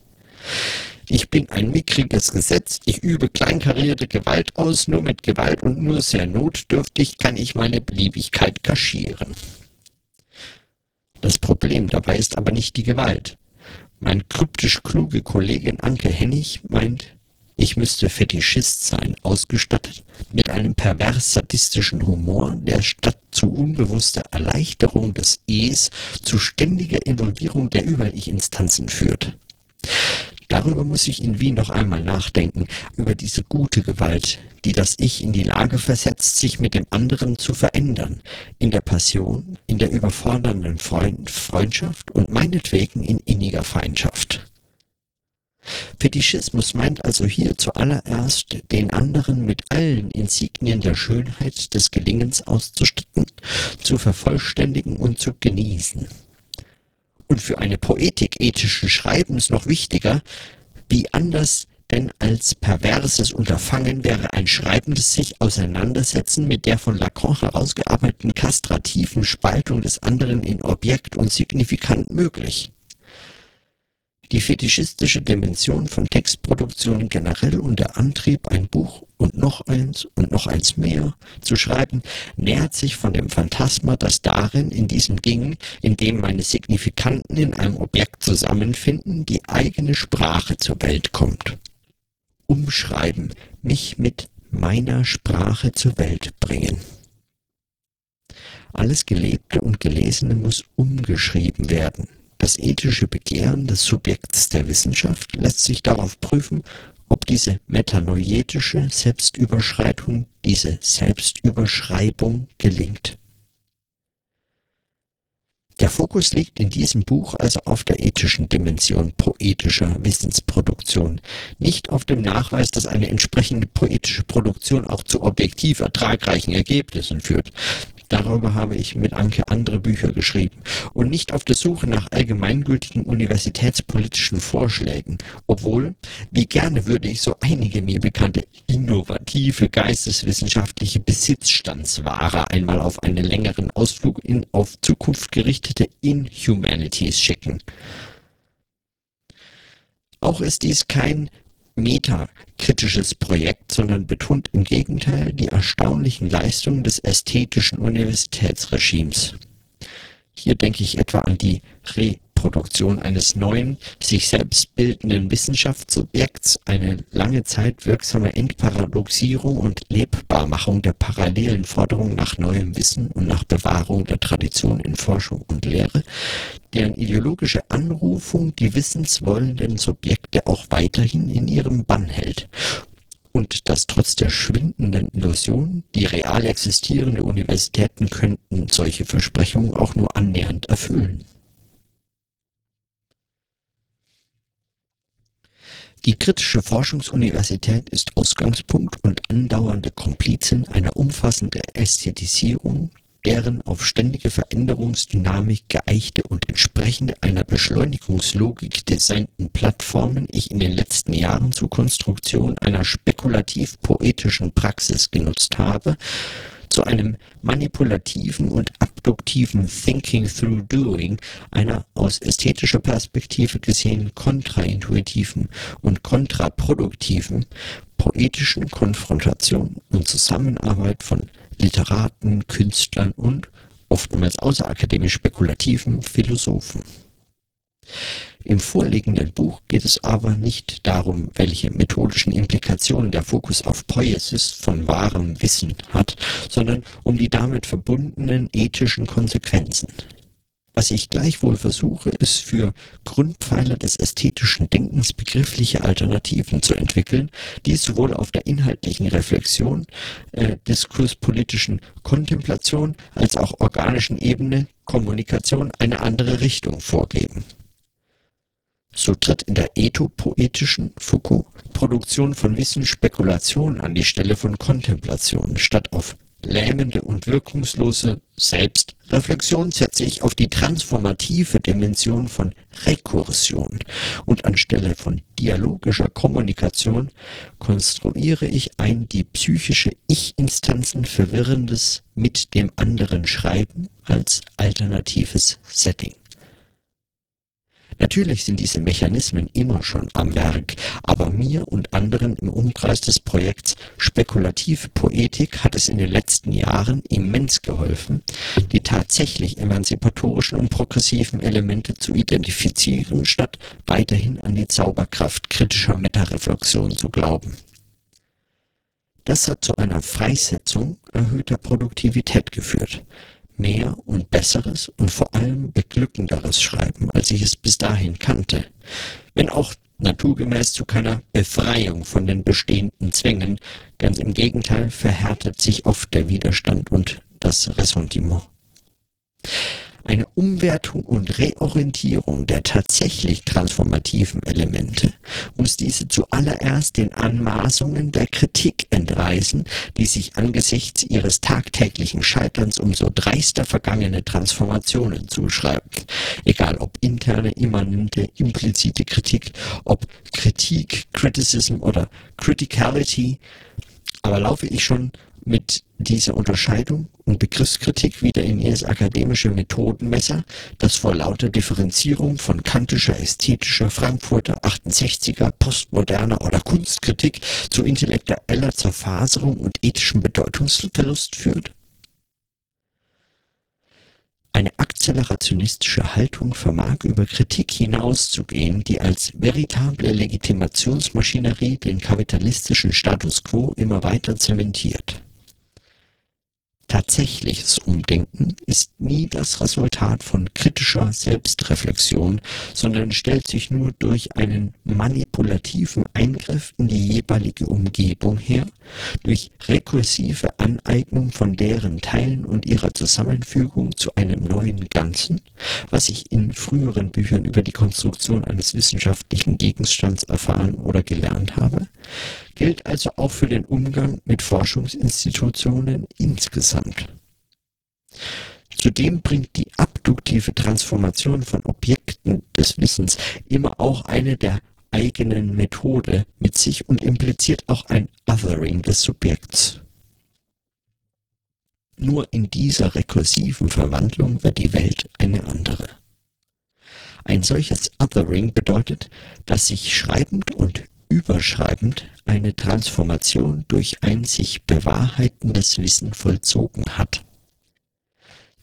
Ich bin ein mickriges Gesetz, ich übe kleinkarierte Gewalt aus, nur mit Gewalt und nur sehr notdürftig kann ich meine Beliebigkeit kaschieren. Das Problem dabei ist aber nicht die Gewalt. Mein kryptisch kluge Kollegin Anke Hennig meint, ich müsste Fetischist sein, ausgestattet mit einem pervers sadistischen Humor, der statt zu unbewusster Erleichterung des Es zu ständiger Involvierung der Über-Ich-Instanzen führt. Darüber muss ich in Wien noch einmal nachdenken, über diese gute Gewalt, die das Ich in die Lage versetzt, sich mit dem anderen zu verändern, in der Passion, in der überfordernden Freund Freundschaft und meinetwegen in inniger Feindschaft. Fetischismus meint also hier zuallererst, den anderen mit allen Insignien der Schönheit des Gelingens auszustatten, zu vervollständigen und zu genießen und für eine Poetik ethischen Schreibens noch wichtiger, wie anders denn als perverses Unterfangen wäre ein schreibendes sich Auseinandersetzen mit der von Lacan herausgearbeiteten kastrativen Spaltung des anderen in Objekt und Signifikant möglich. Die fetischistische Dimension von Textproduktion generell und der Antrieb, ein Buch und noch eins und noch eins mehr zu schreiben, nähert sich von dem Phantasma, das darin, in diesem Ding, in dem meine Signifikanten in einem Objekt zusammenfinden, die eigene Sprache zur Welt kommt. Umschreiben, mich mit meiner Sprache zur Welt bringen. Alles Gelebte und Gelesene muss umgeschrieben werden. Das ethische Begehren des Subjekts der Wissenschaft lässt sich darauf prüfen, ob diese metanoietische Selbstüberschreitung, diese Selbstüberschreibung gelingt. Der Fokus liegt in diesem Buch also auf der ethischen Dimension poetischer Wissensproduktion, nicht auf dem Nachweis, dass eine entsprechende poetische Produktion auch zu objektiv ertragreichen Ergebnissen führt. Darüber habe ich mit Anke andere Bücher geschrieben und nicht auf der Suche nach allgemeingültigen universitätspolitischen Vorschlägen, obwohl, wie gerne würde ich so einige mir bekannte innovative geisteswissenschaftliche Besitzstandsware einmal auf einen längeren Ausflug in auf Zukunft gerichtete Inhumanities schicken. Auch ist dies kein metakritisches Projekt, sondern betont im Gegenteil die erstaunlichen Leistungen des ästhetischen Universitätsregimes. Hier denke ich etwa an die Re Produktion eines neuen, sich selbst bildenden Wissenschaftsobjekts, eine lange Zeit wirksame Entparadoxierung und Lebbarmachung der parallelen Forderung nach neuem Wissen und nach Bewahrung der Tradition in Forschung und Lehre, deren ideologische Anrufung die wissenswollenden Subjekte auch weiterhin in ihrem Bann hält und dass trotz der schwindenden Illusion, die real existierende Universitäten könnten solche Versprechungen auch nur annähernd erfüllen. Die Kritische Forschungsuniversität ist Ausgangspunkt und andauernde Komplizin einer umfassenden Ästhetisierung, deren auf ständige Veränderungsdynamik geeichte und entsprechende einer Beschleunigungslogik designten Plattformen ich in den letzten Jahren zur Konstruktion einer spekulativ-poetischen Praxis genutzt habe zu einem manipulativen und abduktiven Thinking through Doing, einer aus ästhetischer Perspektive gesehen kontraintuitiven und kontraproduktiven poetischen Konfrontation und Zusammenarbeit von Literaten, Künstlern und oftmals außerakademisch spekulativen Philosophen. Im vorliegenden Buch geht es aber nicht darum, welche methodischen Implikationen der Fokus auf Poiesis von wahrem Wissen hat, sondern um die damit verbundenen ethischen Konsequenzen. Was ich gleichwohl versuche, ist für Grundpfeiler des ästhetischen Denkens begriffliche Alternativen zu entwickeln, die sowohl auf der inhaltlichen Reflexion, äh, diskurspolitischen Kontemplation als auch organischen Ebene Kommunikation eine andere Richtung vorgeben. So tritt in der ethopoetischen Foucault-Produktion von Wissen Spekulation an die Stelle von Kontemplation. Statt auf lähmende und wirkungslose Selbstreflexion setze ich auf die transformative Dimension von Rekursion und anstelle von dialogischer Kommunikation konstruiere ich ein die psychische Ich-Instanzen verwirrendes mit dem anderen Schreiben als alternatives Setting. Natürlich sind diese Mechanismen immer schon am Werk, aber mir und anderen im Umkreis des Projekts Spekulative Poetik hat es in den letzten Jahren immens geholfen, die tatsächlich emanzipatorischen und progressiven Elemente zu identifizieren, statt weiterhin an die Zauberkraft kritischer Metareflexion zu glauben. Das hat zu einer Freisetzung erhöhter Produktivität geführt mehr und besseres und vor allem beglückenderes Schreiben, als ich es bis dahin kannte, wenn auch naturgemäß zu keiner Befreiung von den bestehenden Zwängen, ganz im Gegenteil verhärtet sich oft der Widerstand und das Ressentiment. Eine Umwertung und Reorientierung der tatsächlich transformativen Elemente muss diese zuallererst den Anmaßungen der Kritik entreißen, die sich angesichts ihres tagtäglichen Scheiterns umso dreister vergangene Transformationen zuschreiben. Egal ob interne, immanente, implizite Kritik, ob Kritik, Criticism oder Criticality, aber laufe ich schon mit dieser Unterscheidung und Begriffskritik wieder in ihr akademische Methodenmesser, das vor lauter Differenzierung von kantischer, ästhetischer, Frankfurter, 68er, postmoderner oder Kunstkritik zu intellektueller Zerfaserung und ethischem Bedeutungsverlust führt? Eine akzelerationistische Haltung vermag über Kritik hinauszugehen, die als veritable Legitimationsmaschinerie den kapitalistischen Status quo immer weiter zementiert. Tatsächliches Umdenken ist nie das Resultat von kritischer Selbstreflexion, sondern stellt sich nur durch einen manipulativen Eingriff in die jeweilige Umgebung her, durch rekursive Aneignung von deren Teilen und ihrer Zusammenfügung zu einem neuen Ganzen, was ich in früheren Büchern über die Konstruktion eines wissenschaftlichen Gegenstands erfahren oder gelernt habe, gilt also auch für den Umgang mit Forschungsinstitutionen insgesamt. Zudem bringt die abduktive Transformation von Objekten des Wissens immer auch eine der eigenen Methode mit sich und impliziert auch ein Othering des Subjekts. Nur in dieser rekursiven Verwandlung wird die Welt eine andere. Ein solches Othering bedeutet, dass sich schreibend und überschreibend eine Transformation durch ein sich bewahrheitendes Wissen vollzogen hat.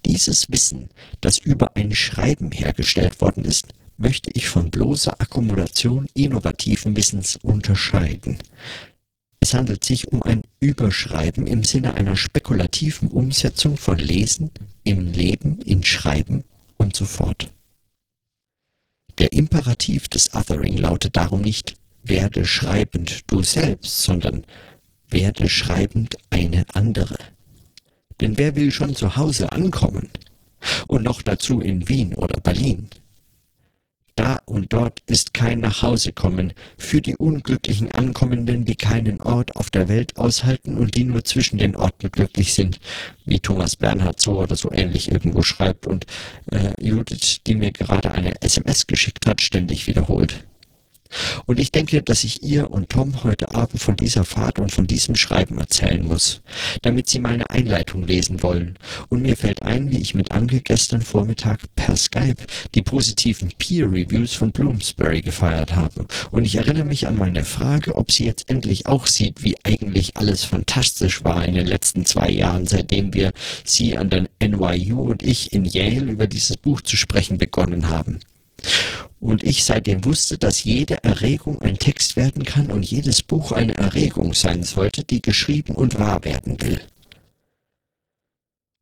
Dieses Wissen, das über ein Schreiben hergestellt worden ist, möchte ich von bloßer Akkumulation innovativen Wissens unterscheiden. Es handelt sich um ein Überschreiben im Sinne einer spekulativen Umsetzung von Lesen im Leben, in Schreiben und so fort. Der Imperativ des Othering lautet darum nicht werde schreibend du selbst, sondern werde schreibend eine andere. Denn wer will schon zu Hause ankommen? Und noch dazu in Wien oder Berlin. Da und dort ist kein Nachhausekommen für die unglücklichen Ankommenden, die keinen Ort auf der Welt aushalten und die nur zwischen den Orten glücklich sind, wie Thomas Bernhard so oder so ähnlich irgendwo schreibt und äh, Judith, die mir gerade eine SMS geschickt hat, ständig wiederholt. Und ich denke, dass ich ihr und Tom heute Abend von dieser Fahrt und von diesem Schreiben erzählen muss, damit sie meine Einleitung lesen wollen. Und mir fällt ein, wie ich mit Anke gestern Vormittag per Skype die positiven Peer Reviews von Bloomsbury gefeiert habe. Und ich erinnere mich an meine Frage, ob sie jetzt endlich auch sieht, wie eigentlich alles fantastisch war in den letzten zwei Jahren, seitdem wir sie an der NYU und ich in Yale über dieses Buch zu sprechen begonnen haben und ich seitdem wusste, dass jede Erregung ein Text werden kann und jedes Buch eine Erregung sein sollte, die geschrieben und wahr werden will.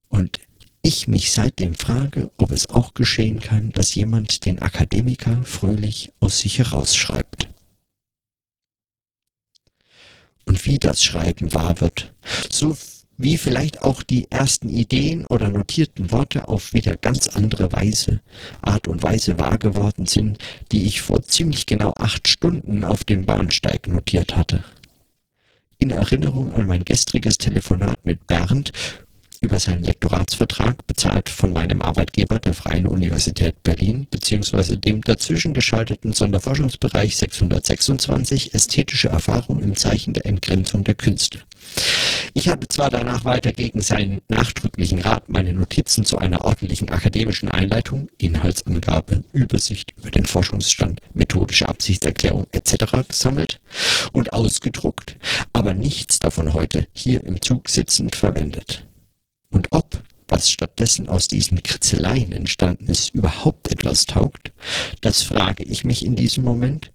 Und ich mich seitdem frage, ob es auch geschehen kann, dass jemand den Akademiker fröhlich aus sich herausschreibt. Und wie das Schreiben wahr wird, so wie vielleicht auch die ersten Ideen oder notierten Worte auf wieder ganz andere Weise, Art und Weise wahr geworden sind, die ich vor ziemlich genau acht Stunden auf dem Bahnsteig notiert hatte. In Erinnerung an mein gestriges Telefonat mit Bernd über seinen Lektoratsvertrag, bezahlt von meinem Arbeitgeber, der Freien Universität Berlin, beziehungsweise dem dazwischen geschalteten Sonderforschungsbereich 626 Ästhetische Erfahrung im Zeichen der Entgrenzung der Künste. Ich habe zwar danach weiter gegen seinen nachdrücklichen Rat meine Notizen zu einer ordentlichen akademischen Einleitung, Inhaltsangabe, Übersicht über den Forschungsstand, methodische Absichtserklärung etc. gesammelt und ausgedruckt, aber nichts davon heute hier im Zug sitzend verwendet. Und ob, was stattdessen aus diesen Kritzeleien entstanden ist, überhaupt etwas taugt, das frage ich mich in diesem Moment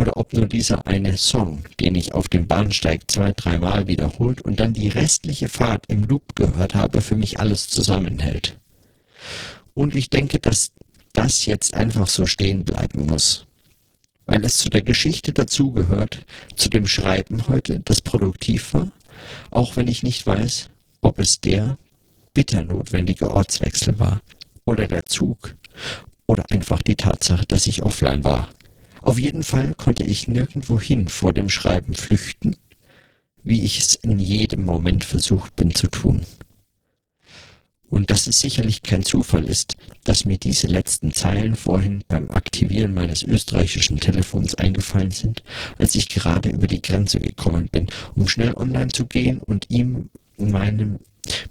oder ob nur dieser eine Song, den ich auf dem Bahnsteig zwei, dreimal wiederholt und dann die restliche Fahrt im Loop gehört habe, für mich alles zusammenhält. Und ich denke, dass das jetzt einfach so stehen bleiben muss. Weil es zu der Geschichte dazugehört, zu dem Schreiben heute, das produktiv war, auch wenn ich nicht weiß, ob es der bitter notwendige Ortswechsel war oder der Zug oder einfach die Tatsache, dass ich offline war. Auf jeden Fall konnte ich nirgendwohin vor dem Schreiben flüchten, wie ich es in jedem Moment versucht bin zu tun. Und dass es sicherlich kein Zufall ist, dass mir diese letzten Zeilen vorhin beim Aktivieren meines österreichischen Telefons eingefallen sind, als ich gerade über die Grenze gekommen bin, um schnell online zu gehen und ihm meinem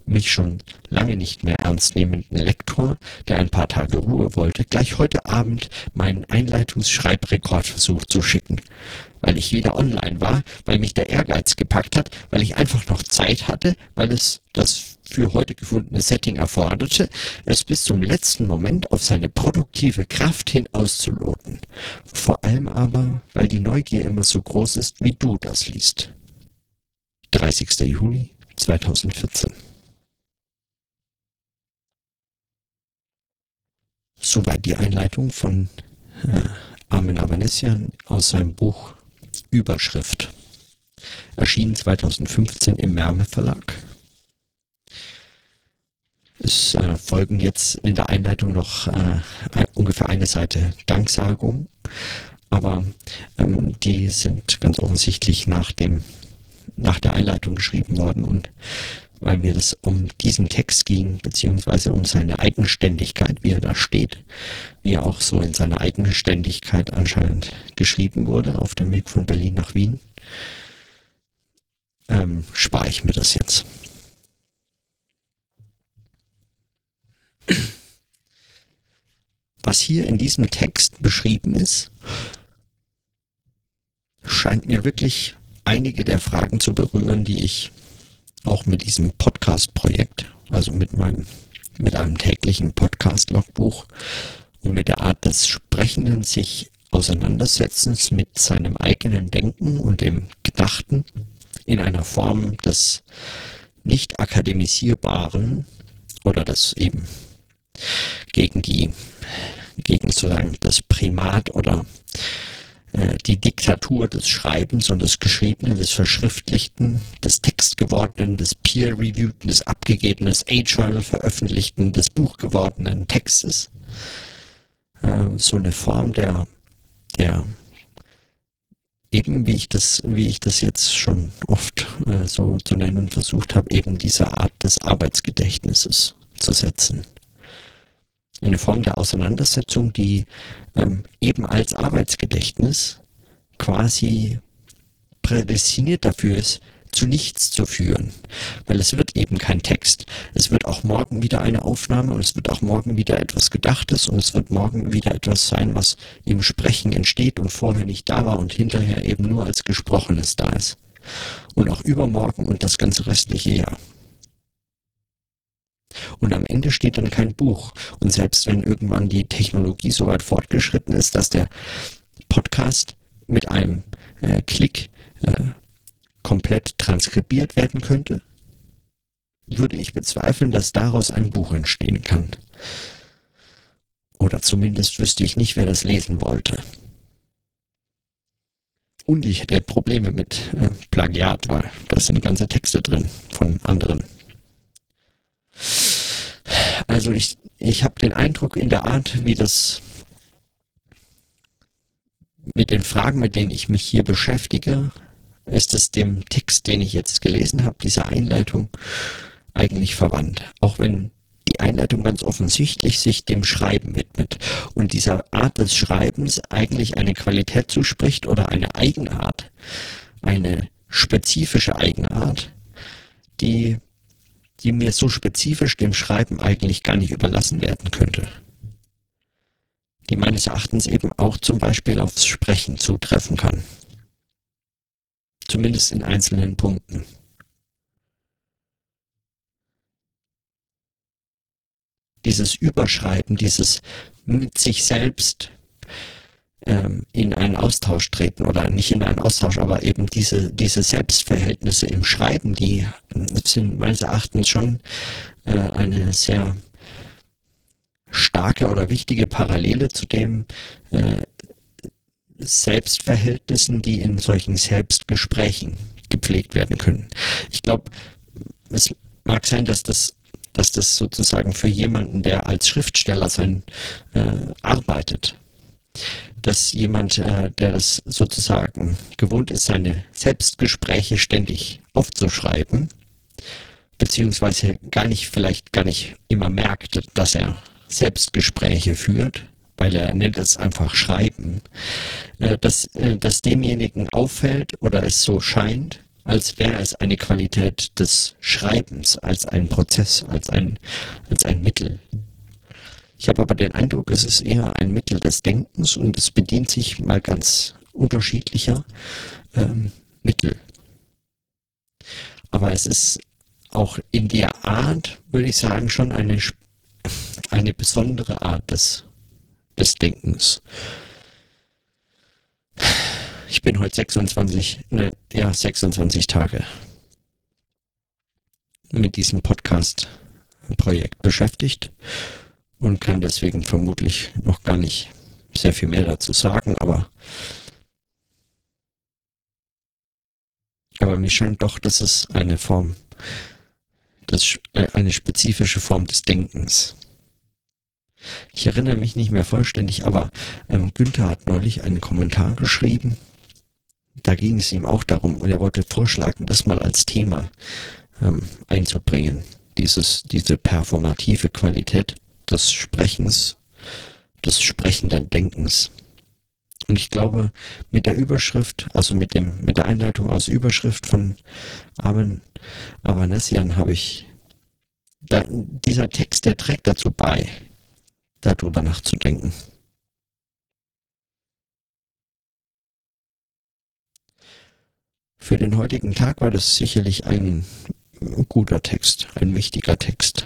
mich schon lange nicht mehr ernst nehmenden Lektor, der ein paar Tage Ruhe wollte, gleich heute Abend meinen Einleitungsschreibrekordversuch zu schicken. Weil ich wieder online war, weil mich der Ehrgeiz gepackt hat, weil ich einfach noch Zeit hatte, weil es das für heute gefundene Setting erforderte, es bis zum letzten Moment auf seine produktive Kraft hin auszuloten. Vor allem aber, weil die Neugier immer so groß ist, wie du das liest. 30. Juli 2014. Soweit die Einleitung von äh, Armin Avanesian aus seinem Buch Überschrift. Erschien 2015 im Merme Verlag. Es äh, folgen jetzt in der Einleitung noch äh, ungefähr eine Seite Danksagung, aber ähm, die sind ganz offensichtlich nach dem nach der Einleitung geschrieben worden und weil mir das um diesen Text ging, beziehungsweise um seine Eigenständigkeit, wie er da steht, wie er auch so in seiner Eigenständigkeit anscheinend geschrieben wurde, auf dem Weg von Berlin nach Wien, ähm, spare ich mir das jetzt. Was hier in diesem Text beschrieben ist, scheint mir wirklich einige der Fragen zu berühren, die ich auch mit diesem Podcast-Projekt, also mit meinem, mit einem täglichen Podcast-Logbuch und mit der Art des Sprechenden sich Auseinandersetzens mit seinem eigenen Denken und dem Gedachten in einer Form des nicht akademisierbaren oder das eben gegen die, gegen sozusagen das Primat oder die Diktatur des Schreibens und des Geschriebenen, des Verschriftlichten, des Textgewordenen, des Peer-Reviewten, des abgegebenen, A-Journal veröffentlichten, des Buch gewordenen Textes. Äh, so eine Form der, der eben wie ich das, wie ich das jetzt schon oft äh, so zu nennen versucht habe, eben diese Art des Arbeitsgedächtnisses zu setzen eine Form der Auseinandersetzung, die ähm, eben als Arbeitsgedächtnis quasi prädestiniert dafür ist, zu nichts zu führen. Weil es wird eben kein Text. Es wird auch morgen wieder eine Aufnahme und es wird auch morgen wieder etwas Gedachtes und es wird morgen wieder etwas sein, was im Sprechen entsteht und vorher nicht da war und hinterher eben nur als Gesprochenes da ist. Und auch übermorgen und das ganze restliche Jahr. Und am Ende steht dann kein Buch. Und selbst wenn irgendwann die Technologie so weit fortgeschritten ist, dass der Podcast mit einem äh, Klick äh, komplett transkribiert werden könnte, würde ich bezweifeln, dass daraus ein Buch entstehen kann. Oder zumindest wüsste ich nicht, wer das lesen wollte. Und ich hätte Probleme mit äh, Plagiat, weil da sind ganze Texte drin von anderen. Also ich, ich habe den Eindruck in der Art, wie das mit den Fragen, mit denen ich mich hier beschäftige, ist es dem Text, den ich jetzt gelesen habe, dieser Einleitung, eigentlich verwandt. Auch wenn die Einleitung ganz offensichtlich sich dem Schreiben widmet und dieser Art des Schreibens eigentlich eine Qualität zuspricht oder eine Eigenart, eine spezifische Eigenart, die, die mir so spezifisch dem Schreiben eigentlich gar nicht überlassen werden könnte. Die meines Erachtens eben auch zum Beispiel aufs Sprechen zutreffen kann. Zumindest in einzelnen Punkten. Dieses Überschreiben, dieses mit sich selbst ähm, in einen Austausch treten oder nicht in einen Austausch, aber eben diese, diese Selbstverhältnisse im Schreiben, die sind meines Erachtens schon äh, eine sehr starke oder wichtige Parallele zu dem äh, Selbstverhältnissen, die in solchen Selbstgesprächen gepflegt werden können. Ich glaube, es mag sein, dass das, dass das sozusagen für jemanden, der als Schriftsteller sein äh, arbeitet, dass jemand, äh, der das sozusagen gewohnt ist, seine Selbstgespräche ständig aufzuschreiben, beziehungsweise gar nicht, vielleicht gar nicht immer merkt, dass er Selbstgespräche führt, weil er nennt es einfach Schreiben, äh, dass, äh, dass demjenigen auffällt oder es so scheint, als wäre es eine Qualität des Schreibens, als ein Prozess, als ein, als ein Mittel. Ich habe aber den Eindruck, es ist eher ein Mittel des Denkens und es bedient sich mal ganz unterschiedlicher ähm, Mittel. Aber es ist auch in der Art, würde ich sagen, schon eine, eine besondere Art des, des Denkens. Ich bin heute 26, ne, ja, 26 Tage mit diesem Podcast-Projekt beschäftigt und kann deswegen vermutlich noch gar nicht sehr viel mehr dazu sagen, aber aber mir scheint doch, dass es eine Form, das, äh, eine spezifische Form des Denkens. Ich erinnere mich nicht mehr vollständig, aber ähm, Günther hat neulich einen Kommentar geschrieben. Da ging es ihm auch darum und er wollte vorschlagen, das mal als Thema ähm, einzubringen. Dieses, diese performative Qualität des Sprechens, des sprechenden Denkens. Und ich glaube, mit der Überschrift, also mit dem, mit der Einleitung aus Überschrift von Amen Avanesian habe ich, da, dieser Text, der trägt dazu bei, darüber nachzudenken. Für den heutigen Tag war das sicherlich ein guter Text, ein wichtiger Text.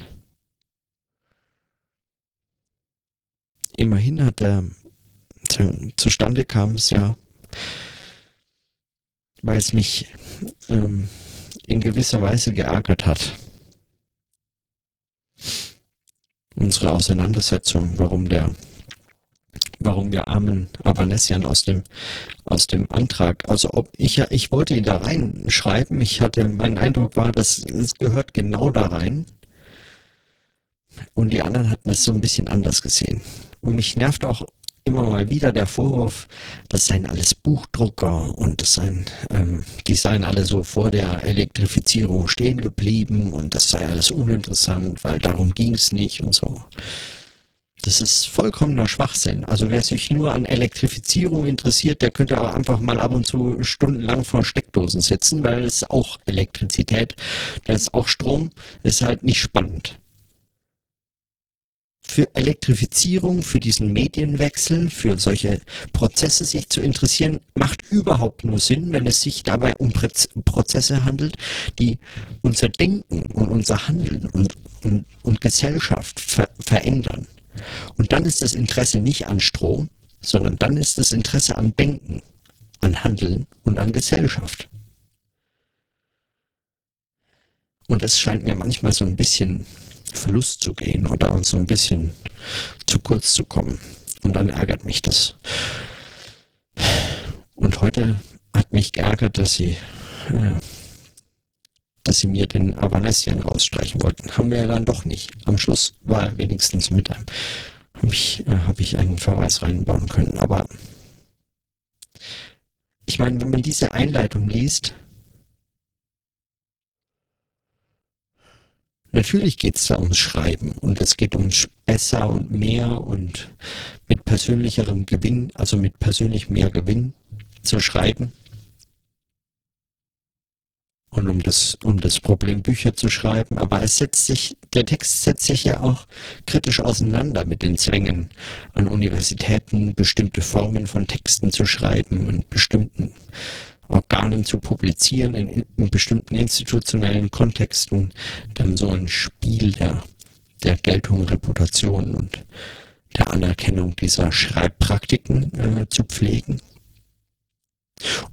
Immerhin hat er zustande kam es ja, weil es mich ähm, in gewisser Weise geärgert hat. Unsere Auseinandersetzung, warum der, warum wir armen Avanesian aus dem, aus dem Antrag, also ob ich ja, ich wollte ihn da reinschreiben, ich hatte, mein Eindruck war, dass es gehört genau da rein. Und die anderen hatten es so ein bisschen anders gesehen. Und mich nervt auch immer mal wieder der Vorwurf, das seien alles Buchdrucker und das seien, ähm, die seien alle so vor der Elektrifizierung stehen geblieben und das sei alles uninteressant, weil darum ging es nicht und so. Das ist vollkommener Schwachsinn. Also wer sich nur an Elektrifizierung interessiert, der könnte aber einfach mal ab und zu stundenlang vor Steckdosen sitzen, weil es auch Elektrizität, da ist auch Strom, ist halt nicht spannend für Elektrifizierung, für diesen Medienwechsel, für solche Prozesse sich zu interessieren, macht überhaupt nur Sinn, wenn es sich dabei um Prozesse handelt, die unser Denken und unser Handeln und, und, und Gesellschaft ver verändern. Und dann ist das Interesse nicht an Strom, sondern dann ist das Interesse an Denken, an Handeln und an Gesellschaft. Und das scheint mir manchmal so ein bisschen Verlust zu gehen oder uns so ein bisschen zu kurz zu kommen. Und dann ärgert mich das. Und heute hat mich geärgert, dass sie, äh, dass sie mir den Avanesian rausstreichen wollten. Haben wir ja dann doch nicht. Am Schluss war er wenigstens mit einem. Habe ich, äh, hab ich einen Verweis reinbauen können. Aber ich meine, wenn man diese Einleitung liest, Natürlich geht es da ums Schreiben und es geht um besser und mehr und mit persönlicherem Gewinn, also mit persönlich mehr Gewinn zu schreiben. und um das, um das Problem Bücher zu schreiben, aber es setzt sich, der Text setzt sich ja auch kritisch auseinander mit den Zwängen an Universitäten, bestimmte Formen von Texten zu schreiben und bestimmten Organen zu publizieren in, in bestimmten institutionellen Kontexten, dann so ein Spiel der, der Geltung, Reputation und der Anerkennung dieser Schreibpraktiken äh, zu pflegen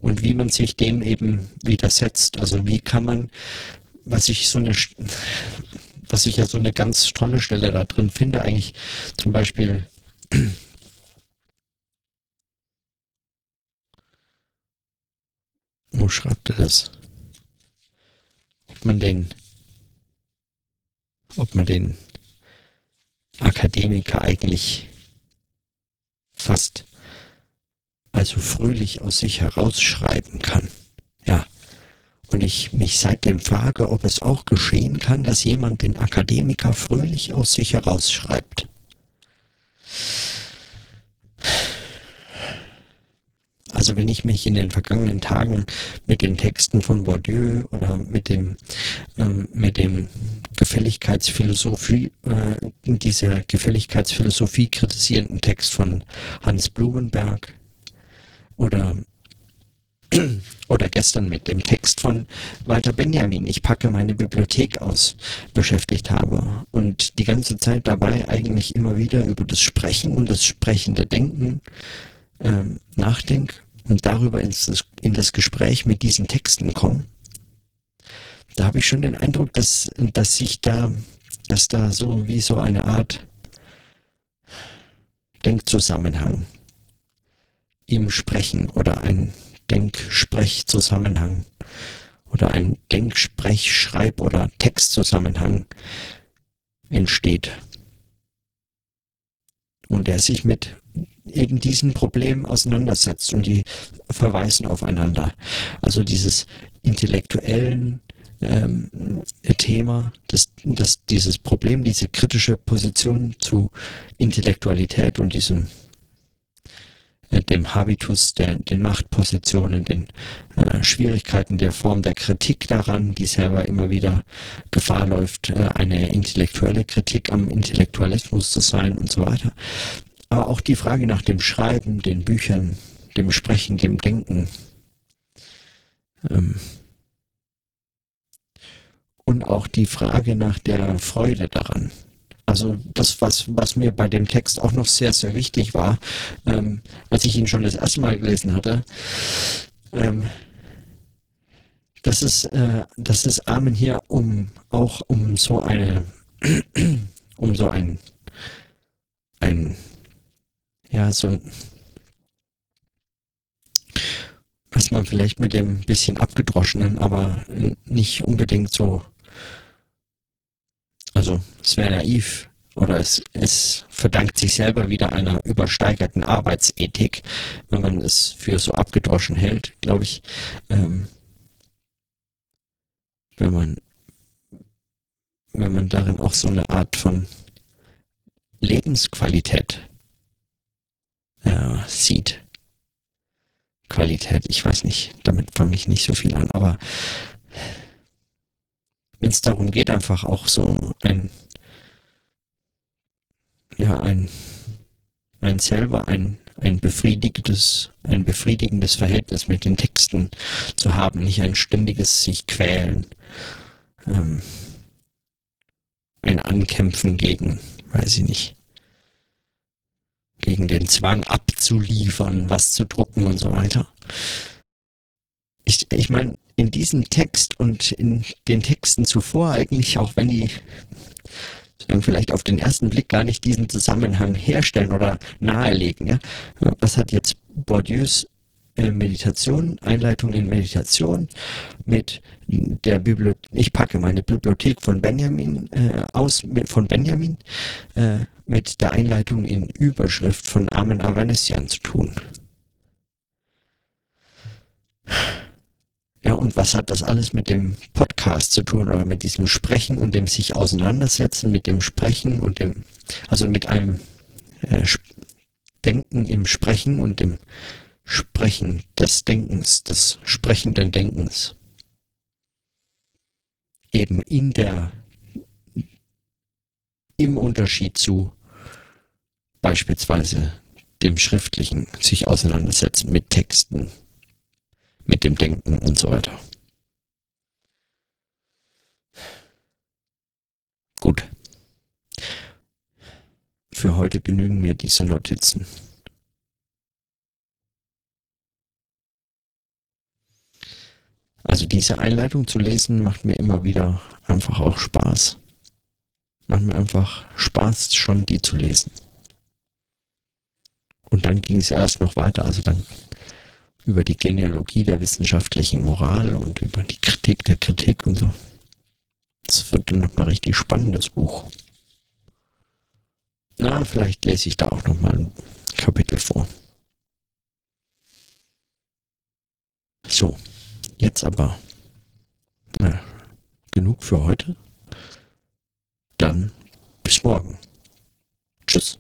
und wie man sich dem eben widersetzt. Also wie kann man, was ich so eine, was ich ja so eine ganz tolle Stelle da drin finde, eigentlich zum Beispiel wo schreibt er das? Ob man den, ob man den Akademiker eigentlich fast also fröhlich aus sich herausschreiben kann. Ja. Und ich mich seitdem frage, ob es auch geschehen kann, dass jemand den Akademiker fröhlich aus sich herausschreibt. Also wenn ich mich in den vergangenen Tagen mit den Texten von Bourdieu oder mit dem ähm, mit dem Gefälligkeitsphilosophie äh, dieser Gefälligkeitsphilosophie kritisierenden Text von Hans Blumenberg oder oder gestern mit dem Text von Walter Benjamin, ich packe meine Bibliothek aus, beschäftigt habe und die ganze Zeit dabei eigentlich immer wieder über das Sprechen und das sprechende Denken ähm, nachdenke und darüber ins, in das Gespräch mit diesen Texten komme, da habe ich schon den Eindruck, dass, dass sich da, dass da so wie so eine Art Denkzusammenhang im Sprechen oder ein Denksprechzusammenhang oder ein Denksprech-Schreib- oder Textzusammenhang entsteht. Und der sich mit eben diesen Problemen auseinandersetzt und die verweisen aufeinander. Also dieses intellektuellen ähm, Thema, das, das, dieses Problem, diese kritische Position zu Intellektualität und diesem äh, dem Habitus, der, den Machtpositionen, den äh, Schwierigkeiten der Form der Kritik daran, die selber immer wieder Gefahr läuft, äh, eine intellektuelle Kritik am Intellektualismus zu sein und so weiter. Aber auch die Frage nach dem Schreiben, den Büchern, dem Sprechen, dem Denken. Ähm, und auch die Frage nach der Freude daran. Also das, was, was mir bei dem Text auch noch sehr, sehr wichtig war, ähm, als ich ihn schon das erste Mal gelesen hatte, ähm, dass es, äh, dass es Amen hier um auch um so eine um so ein ein ja so was man vielleicht mit dem bisschen abgedroschenen, aber nicht unbedingt so also es wäre naiv oder es, es verdankt sich selber wieder einer übersteigerten Arbeitsethik, wenn man es für so abgedroschen hält, glaube ich. Ähm, wenn man wenn man darin auch so eine Art von Lebensqualität äh, sieht. Qualität, ich weiß nicht, damit fange ich nicht so viel an, aber wenn es darum geht, einfach auch so ein, ja, ein, ein selber ein, ein befriedigendes, ein befriedigendes Verhältnis mit den Texten zu haben, nicht ein ständiges sich quälen, ähm, ein Ankämpfen gegen, weiß ich nicht, gegen den Zwang abzuliefern, was zu drucken und so weiter. Ich, ich meine, in diesem Text und in den Texten zuvor eigentlich, auch wenn die vielleicht auf den ersten Blick gar nicht diesen Zusammenhang herstellen oder nahelegen. Ja? Was hat jetzt Bourdieus Meditation, Einleitung in Meditation mit der Bibliothek, ich packe meine Bibliothek von Benjamin äh, aus, mit, von Benjamin, äh, mit der Einleitung in Überschrift von Armen Avanesian zu tun. Ja, und was hat das alles mit dem Podcast zu tun oder mit diesem Sprechen und dem sich auseinandersetzen, mit dem Sprechen und dem, also mit einem äh, Denken im Sprechen und dem Sprechen des Denkens, des sprechenden Denkens. eben in der, im Unterschied zu beispielsweise dem Schriftlichen sich auseinandersetzen mit Texten, mit dem Denken und so weiter. Gut. Für heute genügen mir diese Notizen. Also diese Einleitung zu lesen macht mir immer wieder einfach auch Spaß. Macht mir einfach Spaß, schon die zu lesen. Und dann ging es erst noch weiter, also dann über die Genealogie der wissenschaftlichen Moral und über die Kritik der Kritik und so. Das wird dann nochmal richtig spannendes Buch. Na, vielleicht lese ich da auch nochmal ein Kapitel vor. So, jetzt aber na, genug für heute. Dann bis morgen. Tschüss.